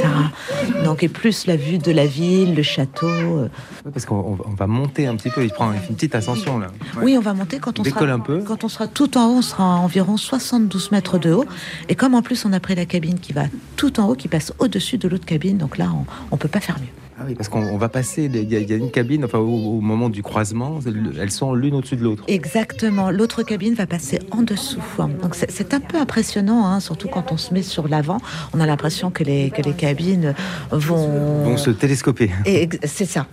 Donc, et plus la vue de la ville, le château. euh. Parce qu'on on va- on va monter un petit peu, il prend une petite ascension là. Oui, on va monter quand on, sera, un peu. quand on sera tout en haut, on sera à environ 72 mètres de haut. Et comme en plus on a pris la cabine qui va tout en haut, qui passe au-dessus de l'autre cabine, donc là on ne peut pas faire mieux. Ah oui, parce qu'on on va passer, il y, a- il y a une cabine, enfin au, au moment du croisement, elles sont l'une au-dessus de l'autre. Exactement, l'autre cabine va passer en dessous. Donc c'est- un peu impressionnant, hein, surtout quand on se met sur l'avant. On a l'impression que les, que les cabines vont... Vont se télescoper. C'est ça.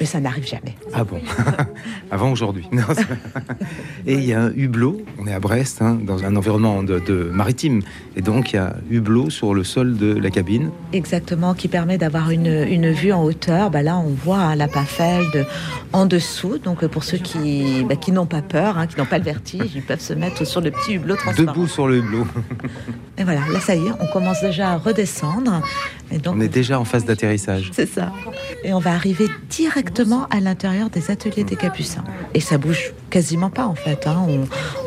Mais ça n'arrive jamais. Ah bon? Avant aujourd'hui. Non, Et il y a un hublot, on est à Brest, hein, dans un environnement de, de maritime. Et donc il y a hublot sur le sol de la cabine. Exactement, qui permet d'avoir une, une vue en hauteur. Bah là, on voit hein, la Pafeld en dessous. Donc, pour ceux qui, bah, qui n'ont pas peur, hein, qui n'ont pas le vertige, ils peuvent se mettre sur le petit hublot transparent. Debout sur le hublot. Et voilà, là, ça y est, on commence déjà à redescendre. Et donc, On est déjà en phase d'atterrissage. c'est ça. Et on va arriver directement à l'intérieur des ateliers des Capucins. Et ça bouge quasiment pas, en fait. hein. On,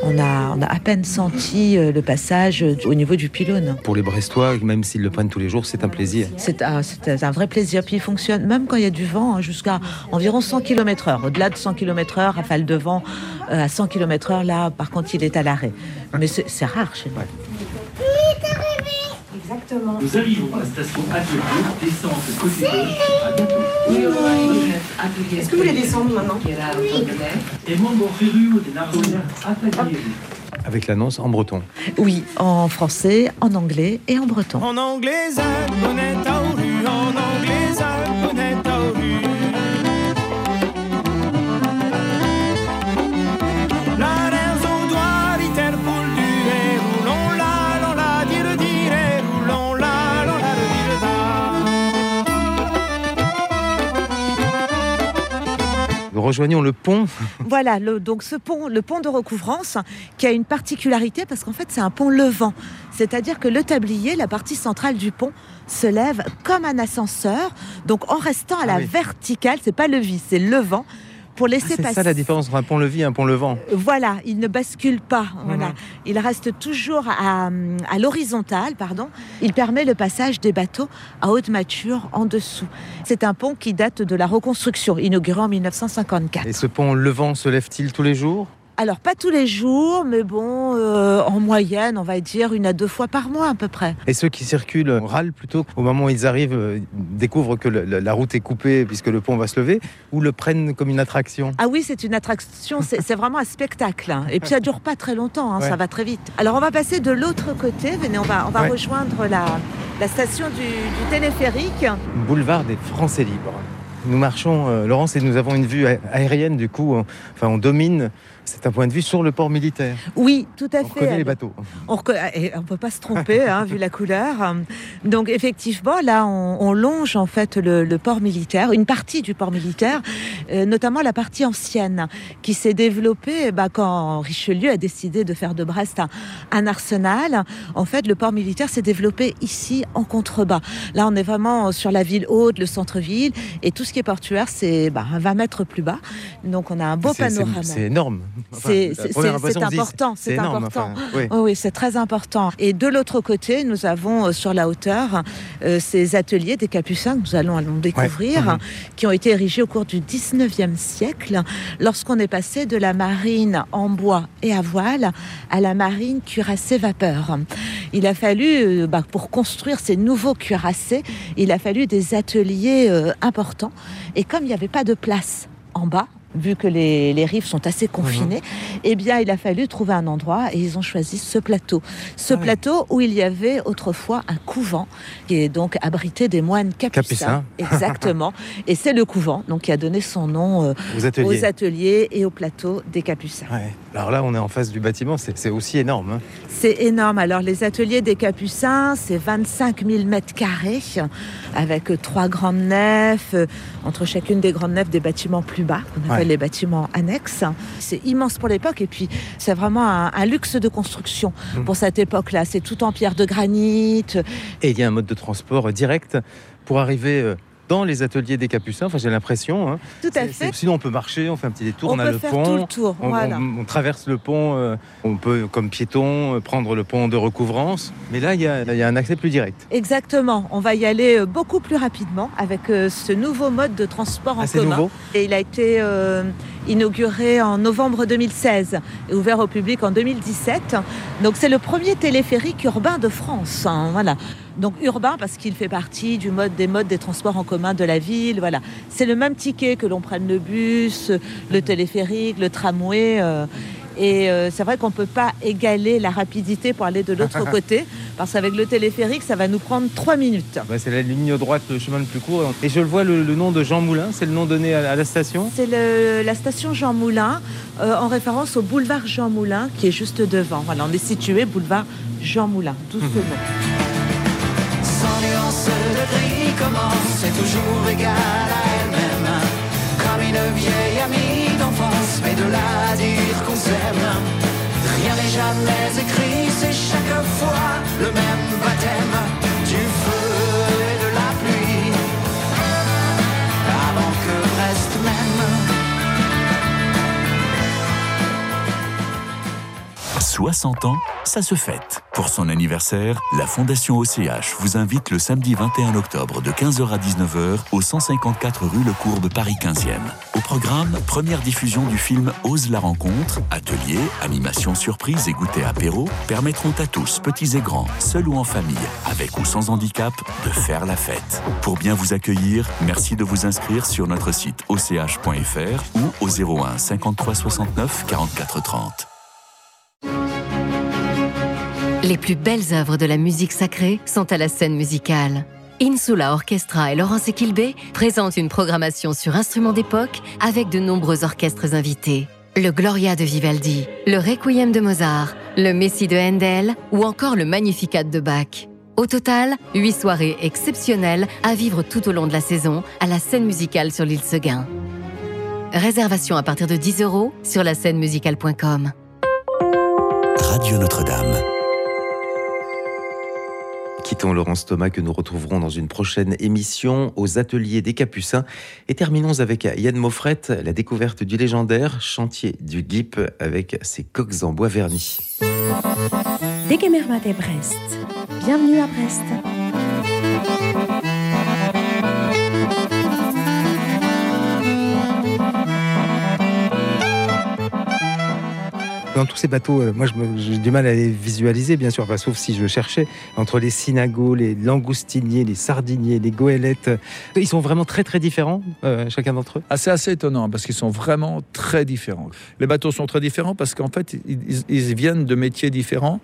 on a, on a à peine senti euh, le passage euh, au niveau du pylône. Pour les Brestois, même s'ils le prennent tous les jours, c'est un plaisir. C'est un, vrai plaisir. Puis il fonctionne même quand il y a du vent, hein, jusqu'à environ 100 km/h. Au-delà de 100 km/h, rafale de vent euh, à 100 km/h, là, par contre, il est à l'arrêt. Mais c'est c'est rare chez nous. Exactement. Nous arrivons à la station Atelier, descente côté gauche, à bientôt. Est-ce que vous voulez descendre maintenant Atelier. Avec l'annonce en breton. Oui, en français, en anglais et en breton. En anglais, on est à rue. En anglais, rejoignons le pont. Voilà, le- donc ce pont, le pont de recouvrance, qui a une particularité parce qu'en fait c'est un pont levant. C'est-à-dire que le tablier, la partie centrale du pont, se lève comme un ascenseur, donc en restant à la Ah oui. verticale, c'est pas le vis, c'est levant, pour laisser C'est passer. ça la différence entre un pont-levis et un pont-levant. Voilà, il ne bascule pas. Voilà. Il reste toujours à, à l'horizontale, pardon. Il permet le passage des bateaux à haute mature en dessous. C'est un pont qui date de la reconstruction, inauguré en 1954. Et ce pont levant se lève-t-il tous les jours? Alors, pas tous les jours, mais bon, euh, en moyenne, on va dire une à deux fois par mois à peu près. Et ceux qui circulent râlent plutôt au moment où ils arrivent, euh, découvrent que le- la, route est coupée puisque le pont va se lever, ou le prennent comme une attraction? Ah oui, c'est une attraction, c'est vraiment un spectacle. hein. Et puis ça dure pas très longtemps, hein, Ouais. ça va très vite. Alors on va passer de l'autre côté, venez, on va, on va Ouais. rejoindre la, la station du, du téléphérique. Boulevard des Français libres. Nous marchons, euh, Laurence, et nous avons une vue aérienne, du coup, on- enfin, on domine, c'est un point de vue sur le port militaire. Oui, tout à On fait. connaît les bateaux. On ne peut pas se tromper, hein, vu la couleur. Donc effectivement, là, on, on longe en fait le, le port militaire, une partie du port militaire, notamment la partie ancienne, qui s'est développée bah, quand Richelieu a décidé de faire de Brest un, un arsenal. En fait, le port militaire s'est développé ici en contrebas. Là, on est vraiment sur la ville haute, le centre-ville, et tout ce qui est portuaire, c'est bah, 20 mètres plus bas. Donc on a un beau panorama. C'est énorme. Enfin, C'est important, c'est important. enfin, oui. C'est très important. Et de l'autre côté, nous avons euh, sur la hauteur euh, ces ateliers des Capucins que nous allons, allons découvrir, Mhm. qui ont été érigés au cours du 19e siècle, lorsqu'on est passé de la marine en bois et à voile à la marine cuirassée vapeur. Il a fallu, euh, bah, pour construire ces nouveaux cuirassés, il a fallu des ateliers euh, importants. Et comme il n'y avait pas de place en bas, vu que les, les rives sont assez confinées, eh bien, il a fallu trouver un endroit et ils ont choisi ce plateau. Ce plateau où il y avait autrefois un couvent qui est donc abrité des moines capucins. Exactement. et c'est le couvent donc qui a donné son nom euh, Aux ateliers. aux ateliers et au plateau des capucins. Ouais. Alors là, on est en face du bâtiment, c'est aussi énorme. hein. C'est énorme. Alors, les ateliers des Capucins, c'est 25 000 mètres carrés, avec trois grandes nefs, euh, entre chacune des grandes nefs, des bâtiments plus bas, qu'on appelle Ouais. Les bâtiments annexes. C'est immense pour l'époque, et puis c'est vraiment un, un luxe de construction Mm. pour cette époque-là. C'est tout en pierre de granit. Et il y a un mode de transport direct pour arriver euh, dans les ateliers des Capucins. Enfin, j'ai l'impression. hein. Tout à fait. Sinon, on peut marcher, on fait un petit détour, On on, a peut le faire pont. tout le tour, On, voilà. on- on traverse le pont, euh, on peut, comme piéton, euh, prendre le pont de recouvrance. Mais là, il y a, il y a un accès plus direct. Exactement. On va y aller euh, beaucoup plus rapidement avec euh, ce nouveau mode de transport en Ah, commun. nouveau Et il a été euh, inauguré en novembre 2016 et ouvert au public en 2017. Donc c'est le premier téléphérique urbain de France. hein, voilà. Donc urbain parce qu'il fait partie du mode des modes des transports en commun de la ville. Voilà. C'est le même ticket que l'on prenne le bus, le téléphérique, le tramway. euh, et euh, c'est vrai qu'on ne peut pas égaler la rapidité pour aller de l'autre côté, parce qu'avec le téléphérique, ça va nous prendre trois minutes. Bah, c'est la ligne droite, le chemin le plus court. Et je le vois, le, le nom de Jean Moulin, c'est le nom donné à, à la station? C'est la station Jean Moulin, euh, en référence au boulevard Jean Moulin, qui est juste devant. Voilà, on est situé boulevard Jean Moulin, ce nom. Sans nuance de gris commence, c'est toujours égal à elle-même. Comme une vieille amie d'enfance, mais de là à dire qu'on s'aime. Rien n'est jamais écrit, c'est chaque fois le même baptême. 60 ans, ça se fête. Pour son anniversaire, la Fondation OCH vous invite le samedi 21 octobre de 15h à 19h au 154 rue Le Courbe, Paris 15e. Au programme, première diffusion du film Ose la rencontre, ateliers, animations surprises et goûter apéro permettront à tous, petits et grands, seuls ou en famille, avec ou sans handicap, de faire la fête. Pour bien vous accueillir, merci de vous inscrire sur notre site och.fr ou au 01 53 69 44 30. Les plus belles œuvres de la musique sacrée sont à la scène musicale. Insula Orchestra et Laurence Equilbé présentent une programmation sur instruments d'époque avec de nombreux orchestres invités. Le Gloria de Vivaldi, le Requiem de Mozart, le Messie de Handel ou encore le Magnificat de Bach. Au total, huit soirées exceptionnelles à vivre tout au long de la saison à la scène musicale sur l'île Seguin. Réservation à partir de 10 euros sur la scène musicale.com. Radio Notre-Dame. Quittons Laurence Thomas que nous retrouverons dans une prochaine émission aux ateliers des Capucins et terminons avec Yann Moffret, la découverte du légendaire chantier du GIP avec ses coques en bois vernis. Brest. Bienvenue à Brest. Dans tous ces bateaux, euh, moi j'ai du mal à les visualiser, bien sûr, enfin, sauf si je cherchais entre les synagos, les langoustiniers, les sardiniers, les goélettes. euh, Ils sont vraiment très très différents, euh, chacun d'entre eux. Ah, c'est assez étonnant parce qu'ils sont vraiment très différents. Les bateaux sont très différents parce qu'en fait, ils, viennent de métiers différents.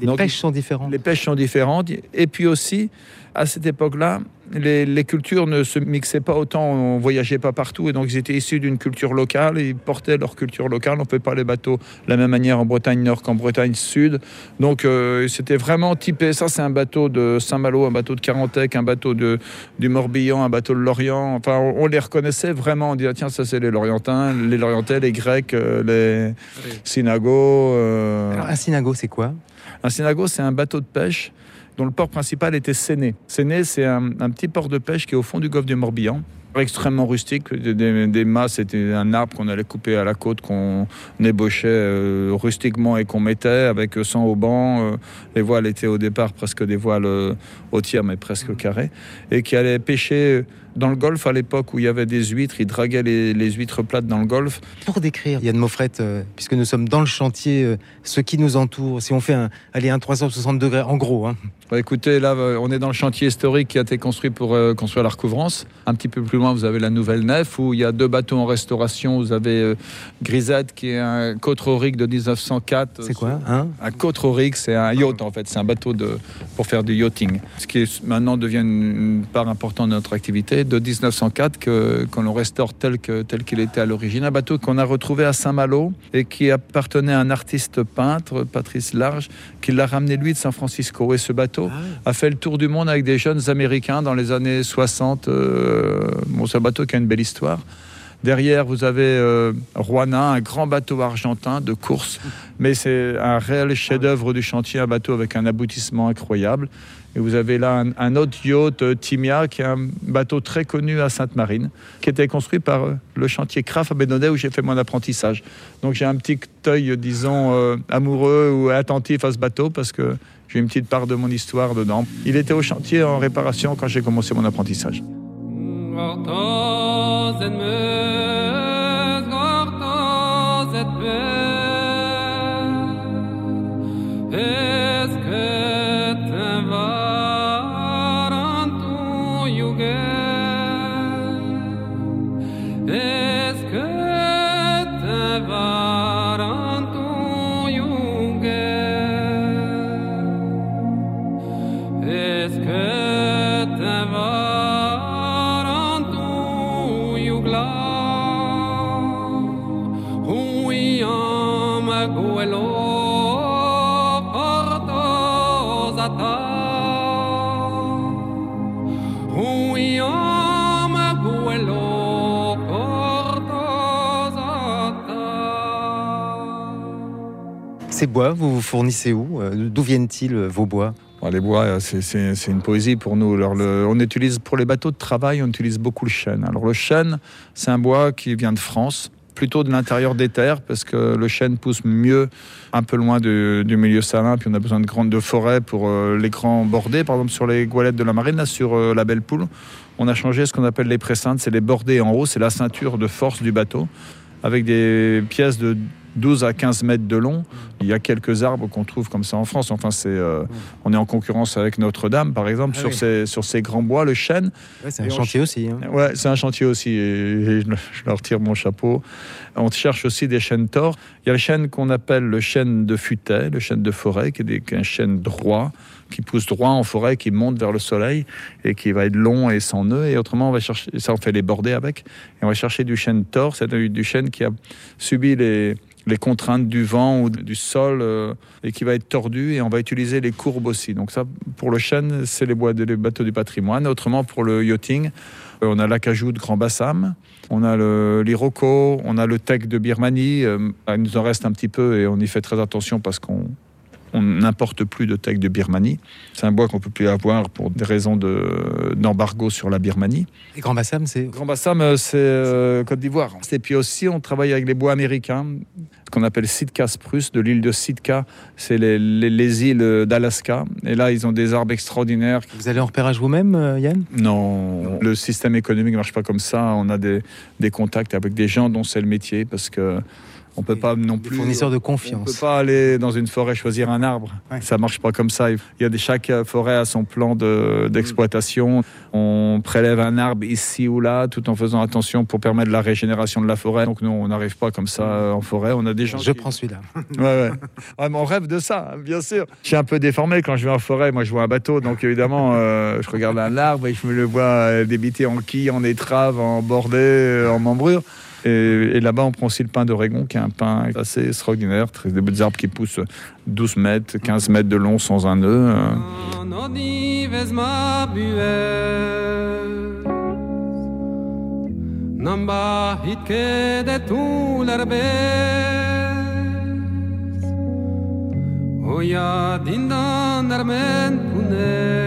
Les Donc, pêches sont différentes. Les pêches sont différentes. Et puis aussi, à cette époque-là, les, les cultures ne se mixaient pas autant, on voyageait pas partout, et donc ils étaient issus d'une culture locale, et ils portaient leur culture locale. On ne fait pas les bateaux de la même manière en Bretagne Nord qu'en Bretagne Sud. Donc euh, c'était vraiment typé. Ça, c'est un bateau de Saint-Malo, un bateau de Carantec, un bateau de, du Morbihan, un bateau de Lorient. Enfin, on, on les reconnaissait vraiment. On disait, tiens, ça, c'est les Lorientins, les Lorientais, les Grecs, euh, les Synagos. euh, Alors, un synago, c'est quoi? Un synago, c'est un bateau de pêche dont le port principal était Séné. Séné, c'est un, petit port de pêche qui est au fond du golfe du Morbihan. Extrêmement rustique, des, des- mâts, c'était un arbre qu'on allait couper à la côte, qu'on ébauchait euh, rustiquement et qu'on mettait avec 100 haubans. Euh, les voiles étaient au départ presque des voiles euh, au tiers, mais presque carrées, et qui allaient pêcher dans le golfe à l'époque où il y avait des huîtres, ils draguaient les, les huîtres plates dans le golfe. Pour décrire, Yann Moffret, euh, puisque nous sommes dans le chantier, euh, ce qui nous entoure, si on fait un, allez, un 360 degrés, en gros, hein. Bah, écoutez, là, euh, on est dans le chantier historique qui a été construit pour euh, construire la recouvrance. Un petit peu plus loin, vous avez la nouvelle nef où il y a deux bateaux en restauration. Vous avez euh, Grisette qui est un côte-rorique de 1904. C'est quoi, hein? Un côte-rorique, c'est un yacht en fait. C'est un bateau de, pour faire du yachting. Ce qui est- maintenant devient une, une part importante de notre activité. De 1904, que, qu'on le restaure tel, que, tel qu'il était à l'origine. Un bateau qu'on a retrouvé à Saint-Malo et qui appartenait à un artiste peintre, Patrice Large, qui l'a ramené lui de San Francisco. Et ce bateau a fait le tour du monde avec des jeunes américains dans les années 60. euh, bon, c'est un bateau qui a une belle histoire. Derrière, vous avez euh, Roana, un grand bateau argentin de course, mais c'est un réel chef-d'œuvre du chantier, un bateau avec un aboutissement incroyable. Et vous avez là un, autre yacht, euh, Timia, qui est un bateau très connu à Sainte-Marine, qui était construit par euh, le chantier Craft à Bénodet où j'ai fait mon apprentissage. Donc j'ai un petit œil, disons, euh, amoureux ou attentif à ce bateau parce que j'ai une petite part de mon histoire dedans. Il était au chantier en réparation quand j'ai commencé mon apprentissage. Ces bois, vous vous fournissez où Euh, D'où viennent-ils, euh, vos bois? Les bois, euh, c'est- une poésie pour nous. On utilise pour les bateaux de travail, on utilise beaucoup le chêne. Alors le chêne, c'est un bois qui vient de France, plutôt de l'intérieur des terres, parce que le chêne pousse mieux un peu loin du, milieu salin, puis on a besoin de grandes de forêts pour euh, les grands bordés. Par exemple, sur les goélettes de la marine, là, sur la Belle Poule, on a changé ce qu'on appelle les presseintes, c'est les bordés en haut, c'est la ceinture de force du bateau, avec des pièces de 12 à 15 mètres de long. Il y a quelques arbres qu'on trouve comme ça en France. Enfin, c'est, euh, on est en concurrence avec Notre-Dame, par exemple, Ah sur, oui. ces, sur ces grands bois, le chêne. Ouais, C'est un chantier ch- aussi. hein. Ouais, c'est un chantier aussi. Je, leur tire mon chapeau. On cherche aussi des chênes tors. Il y a le chêne qu'on appelle le chêne de futaie, le chêne de forêt, qui est, des- qui est un chêne droit, qui pousse droit en forêt, qui monte vers le soleil et qui va être long et sans nœud. Et autrement, on va chercher, ça on fait les bordées avec, et on va chercher du chêne tort, c'est du chêne qui a subi les, les contraintes du vent ou du sol euh, et qui va être tordu et on va utiliser les courbes aussi. Donc ça, pour le chêne, c'est les, bois, les bateaux du patrimoine. Autrement, pour le yachting, euh, on a l'acajou de Grand Bassam, on a l'iroko, on a le teck de Birmanie. Euh, il nous en reste un petit peu et on y fait très attention parce qu'on on n'importe plus de teck de Birmanie. C'est un bois qu'on peut plus avoir pour des raisons de- d'embargo sur la Birmanie. Et Grand Bassam, c'est Grand Bassam, c'est euh, Côte d'Ivoire. Et puis aussi, on travaille avec les bois américains, qu'on appelle Sitka spruce, de l'île de Sitka. C'est les, les- les îles d'Alaska. Et là, ils ont des arbres extraordinaires. Vous allez en repérage vous-même, euh, Yann? Non, le système économique ne marche pas comme ça. On a des, des contacts avec des gens dont c'est le métier parce que on peut pas non plus. fournisseurs de On confiance. peut pas aller dans une forêt choisir un arbre. Ça marche pas comme ça. Il y a des, chaque forêt a son plan de- d'exploitation. On prélève un arbre ici ou là, tout en faisant attention pour permettre la régénération de la forêt. Donc nous, on n'arrive pas comme ça euh, en forêt. On a des gens. Je qui- prends celui-là. Ouais, ouais. Mais on rêve de ça, hein, bien sûr. Je suis un peu déformé quand je vais en forêt. Moi, je vois un bateau, donc évidemment, euh, je regarde un arbre et je me le vois débiter en quille, en étrave, en bordée, en membrure. Et, là-bas, on prend aussi le pin d'Oregon, qui est un pin assez extraordinaire. Très, des arbres qui poussent 12 mètres, 15 mètres de long sans un nœud. euh. Namba de tu l'arbes Oya dindan armen pune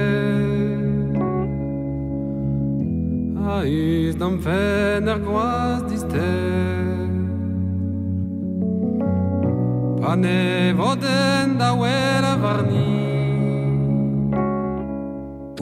diste Pane voden da wera varni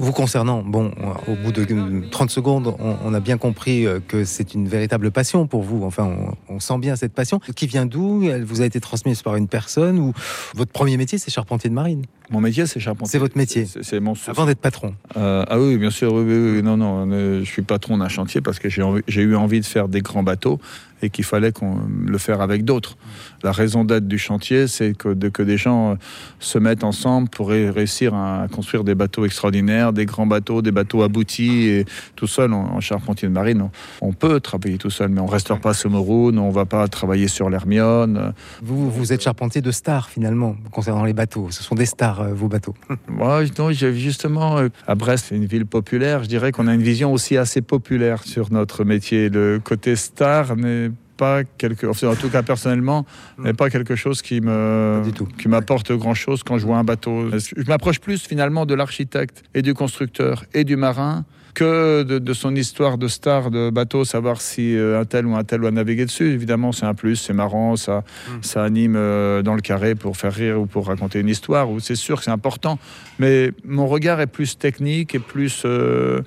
Vous concernant, bon, au bout de 30 secondes, on, on a bien compris euh, que c'est une véritable passion pour vous. Enfin, on, on sent bien cette passion. Qui vient d'où? Elle vous a été transmise par une personne ou votre premier métier, c'est charpentier de marine? Mon métier, c'est charpentier. C'est votre métier C'est mon Avant d'être patron. Euh, ah oui, bien sûr, oui, oui, oui. non, non, euh, je suis patron d'un chantier parce que j'ai eu envie de faire des grands bateaux et qu'il fallait qu'on le faire avec d'autres. La raison d'être du chantier, c'est que, de- que des gens euh, se mettent ensemble pour ré- réussir à construire des bateaux extraordinaires, des grands bateaux, des bateaux aboutis. Et tout seul, en, en charpentier de marine, on, on peut travailler tout seul, mais on reste pas à Sommeroun, on va pas travailler sur l'Hermione. Vous, vous êtes charpentier de stars finalement, concernant les bateaux. Ce sont des stars, euh, vos bateaux. Moi, non, justement, euh, à Brest, c'est une ville populaire. Je dirais qu'on a une vision aussi assez populaire sur notre métier. Le côté star n'est pas quelque, enfin, en tout cas personnellement, n'est pas quelque chose qui me, qui m'apporte grand chose quand je vois un bateau. Je m'approche plus finalement de l'architecte et du constructeur et du marin que de, de son histoire de star de bateau, savoir si euh, un tel ou un tel doit naviguer dessus. Évidemment, c'est un plus, c'est marrant, ça, ça anime euh, dans le carré pour faire rire ou pour raconter une histoire. Ou c'est sûr que c'est important, mais mon regard est plus technique et plus euh,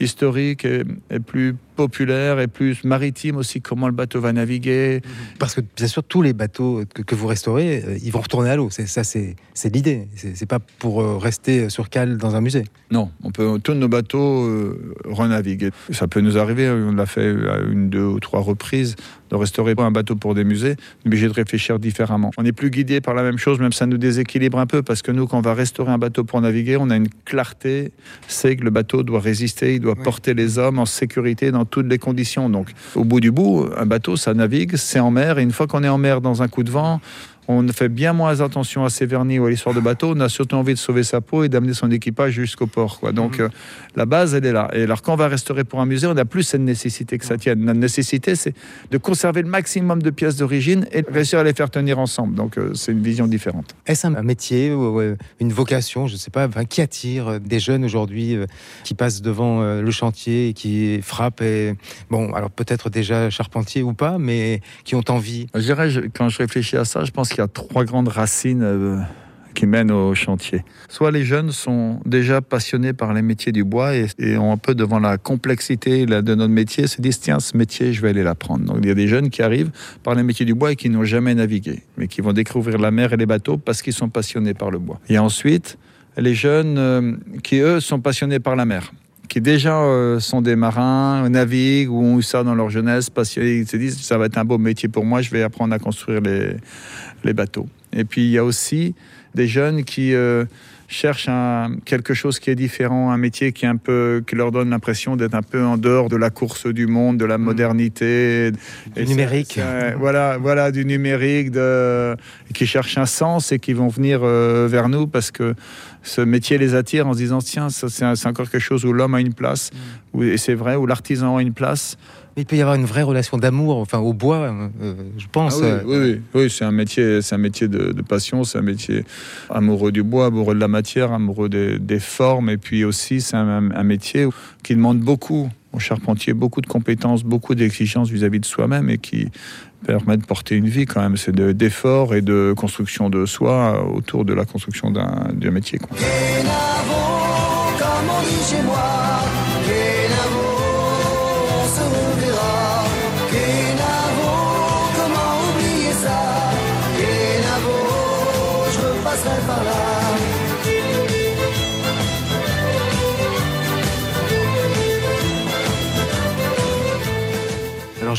historique et, et plus populaire et plus maritime aussi. Comment le bateau va naviguer. Parce que bien sûr, tous les bateaux que, que vous restaurez, euh, ils vont retourner à l'eau. C'est ça, c'est l'idée. C'est c'est pas pour euh, rester sur cale dans un musée. Non, on peut tous nos bateaux euh, renaviguer. Ça peut nous arriver, on l'a fait à une, deux ou trois reprises, de restaurer un bateau pour des musées, on est obligé de réfléchir différemment. On n'est plus guidé par la même chose, même ça nous déséquilibre un peu, parce que nous, quand on va restaurer un bateau pour naviguer, on a une clarté, c'est que le bateau doit résister, il doit porter les hommes en sécurité dans toutes les conditions. Donc, au bout du bout, un bateau, ça navigue, c'est en mer, et une fois qu'on est en mer dans un coup de vent, on fait bien moins attention à ses vernis ou à l'histoire de bateau. On a surtout envie de sauver sa peau et d'amener son équipage jusqu'au port. Quoi. Donc, euh, la base, elle est là. Et alors, quand on va restaurer pour un musée, on n'a plus cette nécessité que ça tienne. Notre nécessité, c'est de conserver le maximum de pièces d'origine et de réussir à les faire tenir ensemble. Donc, euh, c'est une vision différente. Est-ce un métier ou une vocation, je ne sais pas, enfin, qui attire euh, des jeunes aujourd'hui euh, qui passent devant euh, le chantier et qui frappent et, Bon, alors peut-être déjà charpentier ou pas, mais qui ont envie? Je dirais, quand je réfléchis à ça, je pense qu'il y a trois grandes racines euh, qui mènent au chantier. Soit les jeunes sont déjà passionnés par les métiers du bois et, ont un peu devant la complexité de notre métier, se disent tiens, ce métier, je vais aller l'apprendre. Donc il y a des jeunes qui arrivent par les métiers du bois et qui n'ont jamais navigué, mais qui vont découvrir la mer et les bateaux parce qu'ils sont passionnés par le bois. Et ensuite, les jeunes euh, qui, eux, sont passionnés par la mer qui déjà euh, sont des marins, naviguent ou ont eu ça dans leur jeunesse, passionnés, ils se disent ça va être un beau métier pour moi, je vais apprendre à construire les, les bateaux. Et puis il y a aussi des jeunes qui euh, cherchent un, quelque chose qui est différent, un métier qui, est un peu, qui leur donne l'impression d'être un peu en dehors de la course du monde, de la modernité. Du Et numérique. voilà, voilà, du numérique, de, qui cherchent un sens et qui vont venir euh, vers nous parce que ce métier les attire en se disant tiens, ça, c'est encore quelque chose où l'homme a une place, où- et c'est vrai, où l'artisan a une place. Il peut y avoir une vraie relation d'amour, enfin au bois, euh, je pense. Ah oui, euh, oui, oui, oui, c'est un métier, c'est un métier de, de passion, c'est un métier amoureux du bois, amoureux de la matière, amoureux des, des formes, et puis aussi c'est un, un métier qui demande beaucoup au charpentier, beaucoup de compétences, beaucoup d'exigences vis-à-vis de soi-même et qui permet de porter une vie quand même. C'est de- d'efforts et de construction de soi autour de la construction d'un d'un métier. quoi.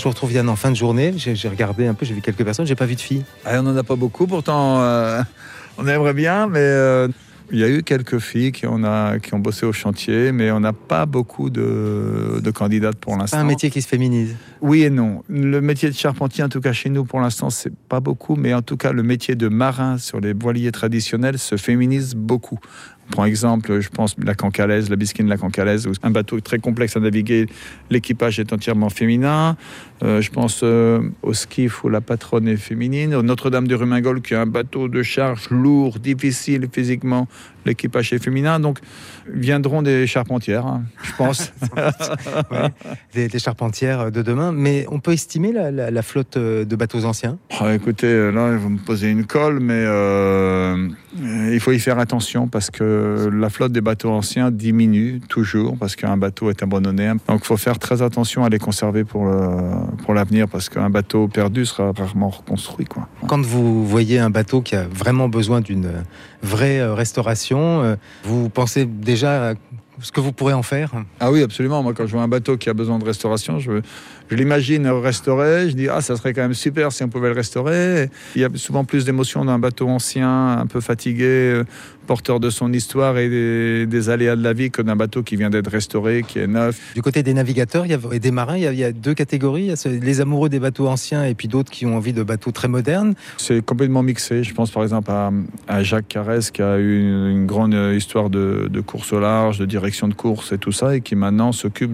Je vous retrouve Yann en fin de journée. J'ai regardé un peu, j'ai vu quelques personnes, j'ai pas vu de filles. Ah, on n'en a pas beaucoup, pourtant euh, on aimerait bien, mais euh, il y a eu quelques filles qui, on a, qui ont bossé au chantier, mais on n'a pas beaucoup de, de candidates pour C'est l'instant. pas un métier qui se féminise. Oui et non. Le métier de charpentier, en tout cas chez nous, pour l'instant, c'est pas beaucoup, mais en tout cas, le métier de marin sur les voiliers traditionnels se féminise beaucoup. On prend exemple, je pense, la cancalaise, la bisquine de la cancalaise, où un bateau très complexe à naviguer, l'équipage est entièrement féminin. Euh, je pense euh, au skiff où la patronne est féminine, au Notre-Dame de Rumingol, qui est un bateau de charge lourd, difficile physiquement, l'équipage est féminin. Donc, viendront des charpentières, hein, je pense. Des charpentières de demain. Mais on peut estimer la, la- la flotte euh, de bateaux anciens? Ah, écoutez, euh, là, vous me posez une colle, mais euh, il faut y faire attention parce que la flotte des bateaux anciens diminue toujours parce qu'un bateau est abandonné. Donc, il faut faire très attention à les conserver pour le- pour l'avenir parce qu'un bateau perdu sera rarement reconstruit. Quoi. Quand vous voyez un bateau qui a vraiment besoin d'une vraie restauration, vous pensez déjà à ce que vous pourrez en faire? Ah oui, absolument. Moi, quand je vois un bateau qui a besoin de restauration, je, je l'imagine restauré. Je dis, ah, ça serait quand même super si on pouvait le restaurer. Il y a souvent plus d'émotion d'un bateau ancien, un peu fatigué, euh, porteur de son histoire et des, des aléas de la vie, que d'un bateau qui vient d'être restauré, qui est neuf. Du côté des navigateurs il y a- et des marins, il y, a, il y a deux catégories. Il y a les amoureux des bateaux anciens et puis d'autres qui ont envie de bateaux très modernes. C'est complètement mixé. Je pense par exemple à, à Jacques Carès qui a eu une, une grande euh, histoire de, de course au large, de direction de course et tout ça, et qui maintenant s'occupe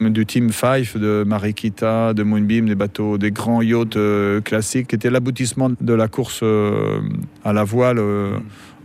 du Team Five, de De Moonbeam, des bateaux, des grands yachts euh, classiques, qui étaient l'aboutissement de la course euh, à la voile. euh,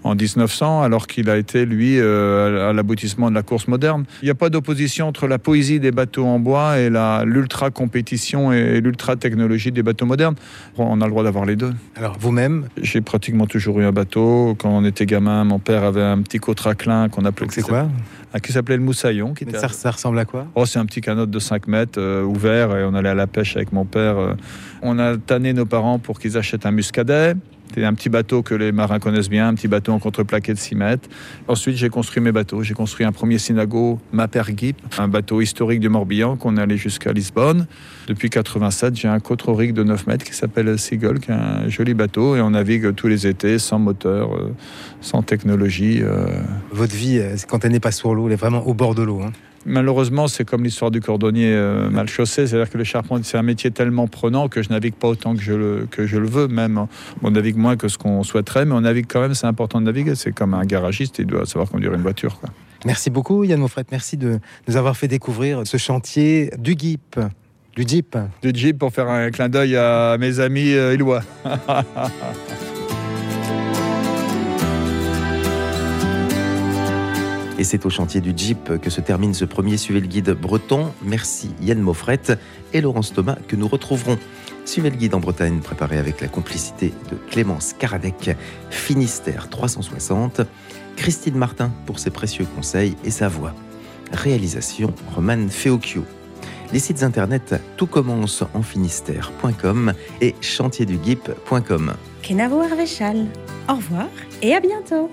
en 1900, alors qu'il a été, lui, euh, à l'aboutissement de la course moderne. Il n'y a pas d'opposition entre la poésie des bateaux en bois et l'ultra-compétition et l'ultra-technologie des bateaux modernes. On a le droit d'avoir les deux. Alors vous-même? J'ai pratiquement toujours eu un bateau. Quand on était gamin, mon père avait un petit cotraclin qu'on appelait... C'est quoi? Ah, Qui s'appelait le Moussaillon. Qui Mais était- ça, ça ressemble à quoi? Oh, c'est un petit canot de 5 mètres euh, ouvert et on allait à la pêche avec mon père. euh. On a tanné nos parents pour qu'ils achètent un muscadet. C'est un petit bateau que les marins connaissent bien, un petit bateau en contreplaqué de 6 mètres. Ensuite, j'ai construit mes bateaux. J'ai construit un premier synago Mapergip, un bateau historique du Morbihan qu'on allait jusqu'à Lisbonne. Depuis 87, j'ai un cotroric de 9 mètres qui s'appelle Seagull, qui est un joli bateau et on navigue tous les étés sans moteur, euh, sans technologie. euh. Votre vie, euh, quand elle n'est pas sur l'eau, elle est vraiment au bord de l'eau. hein. Malheureusement, c'est comme l'histoire du cordonnier euh, mal chaussé, c'est-à-dire que le charpentier, c'est un métier tellement prenant que je navigue pas autant que je le, que je le veux, même. On navigue moins que ce qu'on souhaiterait, mais on navigue quand même, c'est important de naviguer. C'est comme un garagiste, il doit savoir conduire une voiture. Quoi. Merci beaucoup Yann Moffret, merci de nous avoir fait découvrir ce chantier du GIP. Du Jeep. Du Jeep pour faire un clin d'œil à mes amis euh, illois. Et c'est au chantier du Jeep que se termine ce premier Suivez le guide breton. Merci Yann Moffret et Laurence Thomas que nous retrouverons. Suivez le guide en Bretagne préparé avec la complicité de Clémence Caradec, Finistère 360, Christine Martin pour ses précieux conseils et sa voix. Réalisation Roman Feocchio. Les sites internet tout commence en finistère.com et chantierduguip.com. Kenavo Arvechal. Au revoir et à bientôt.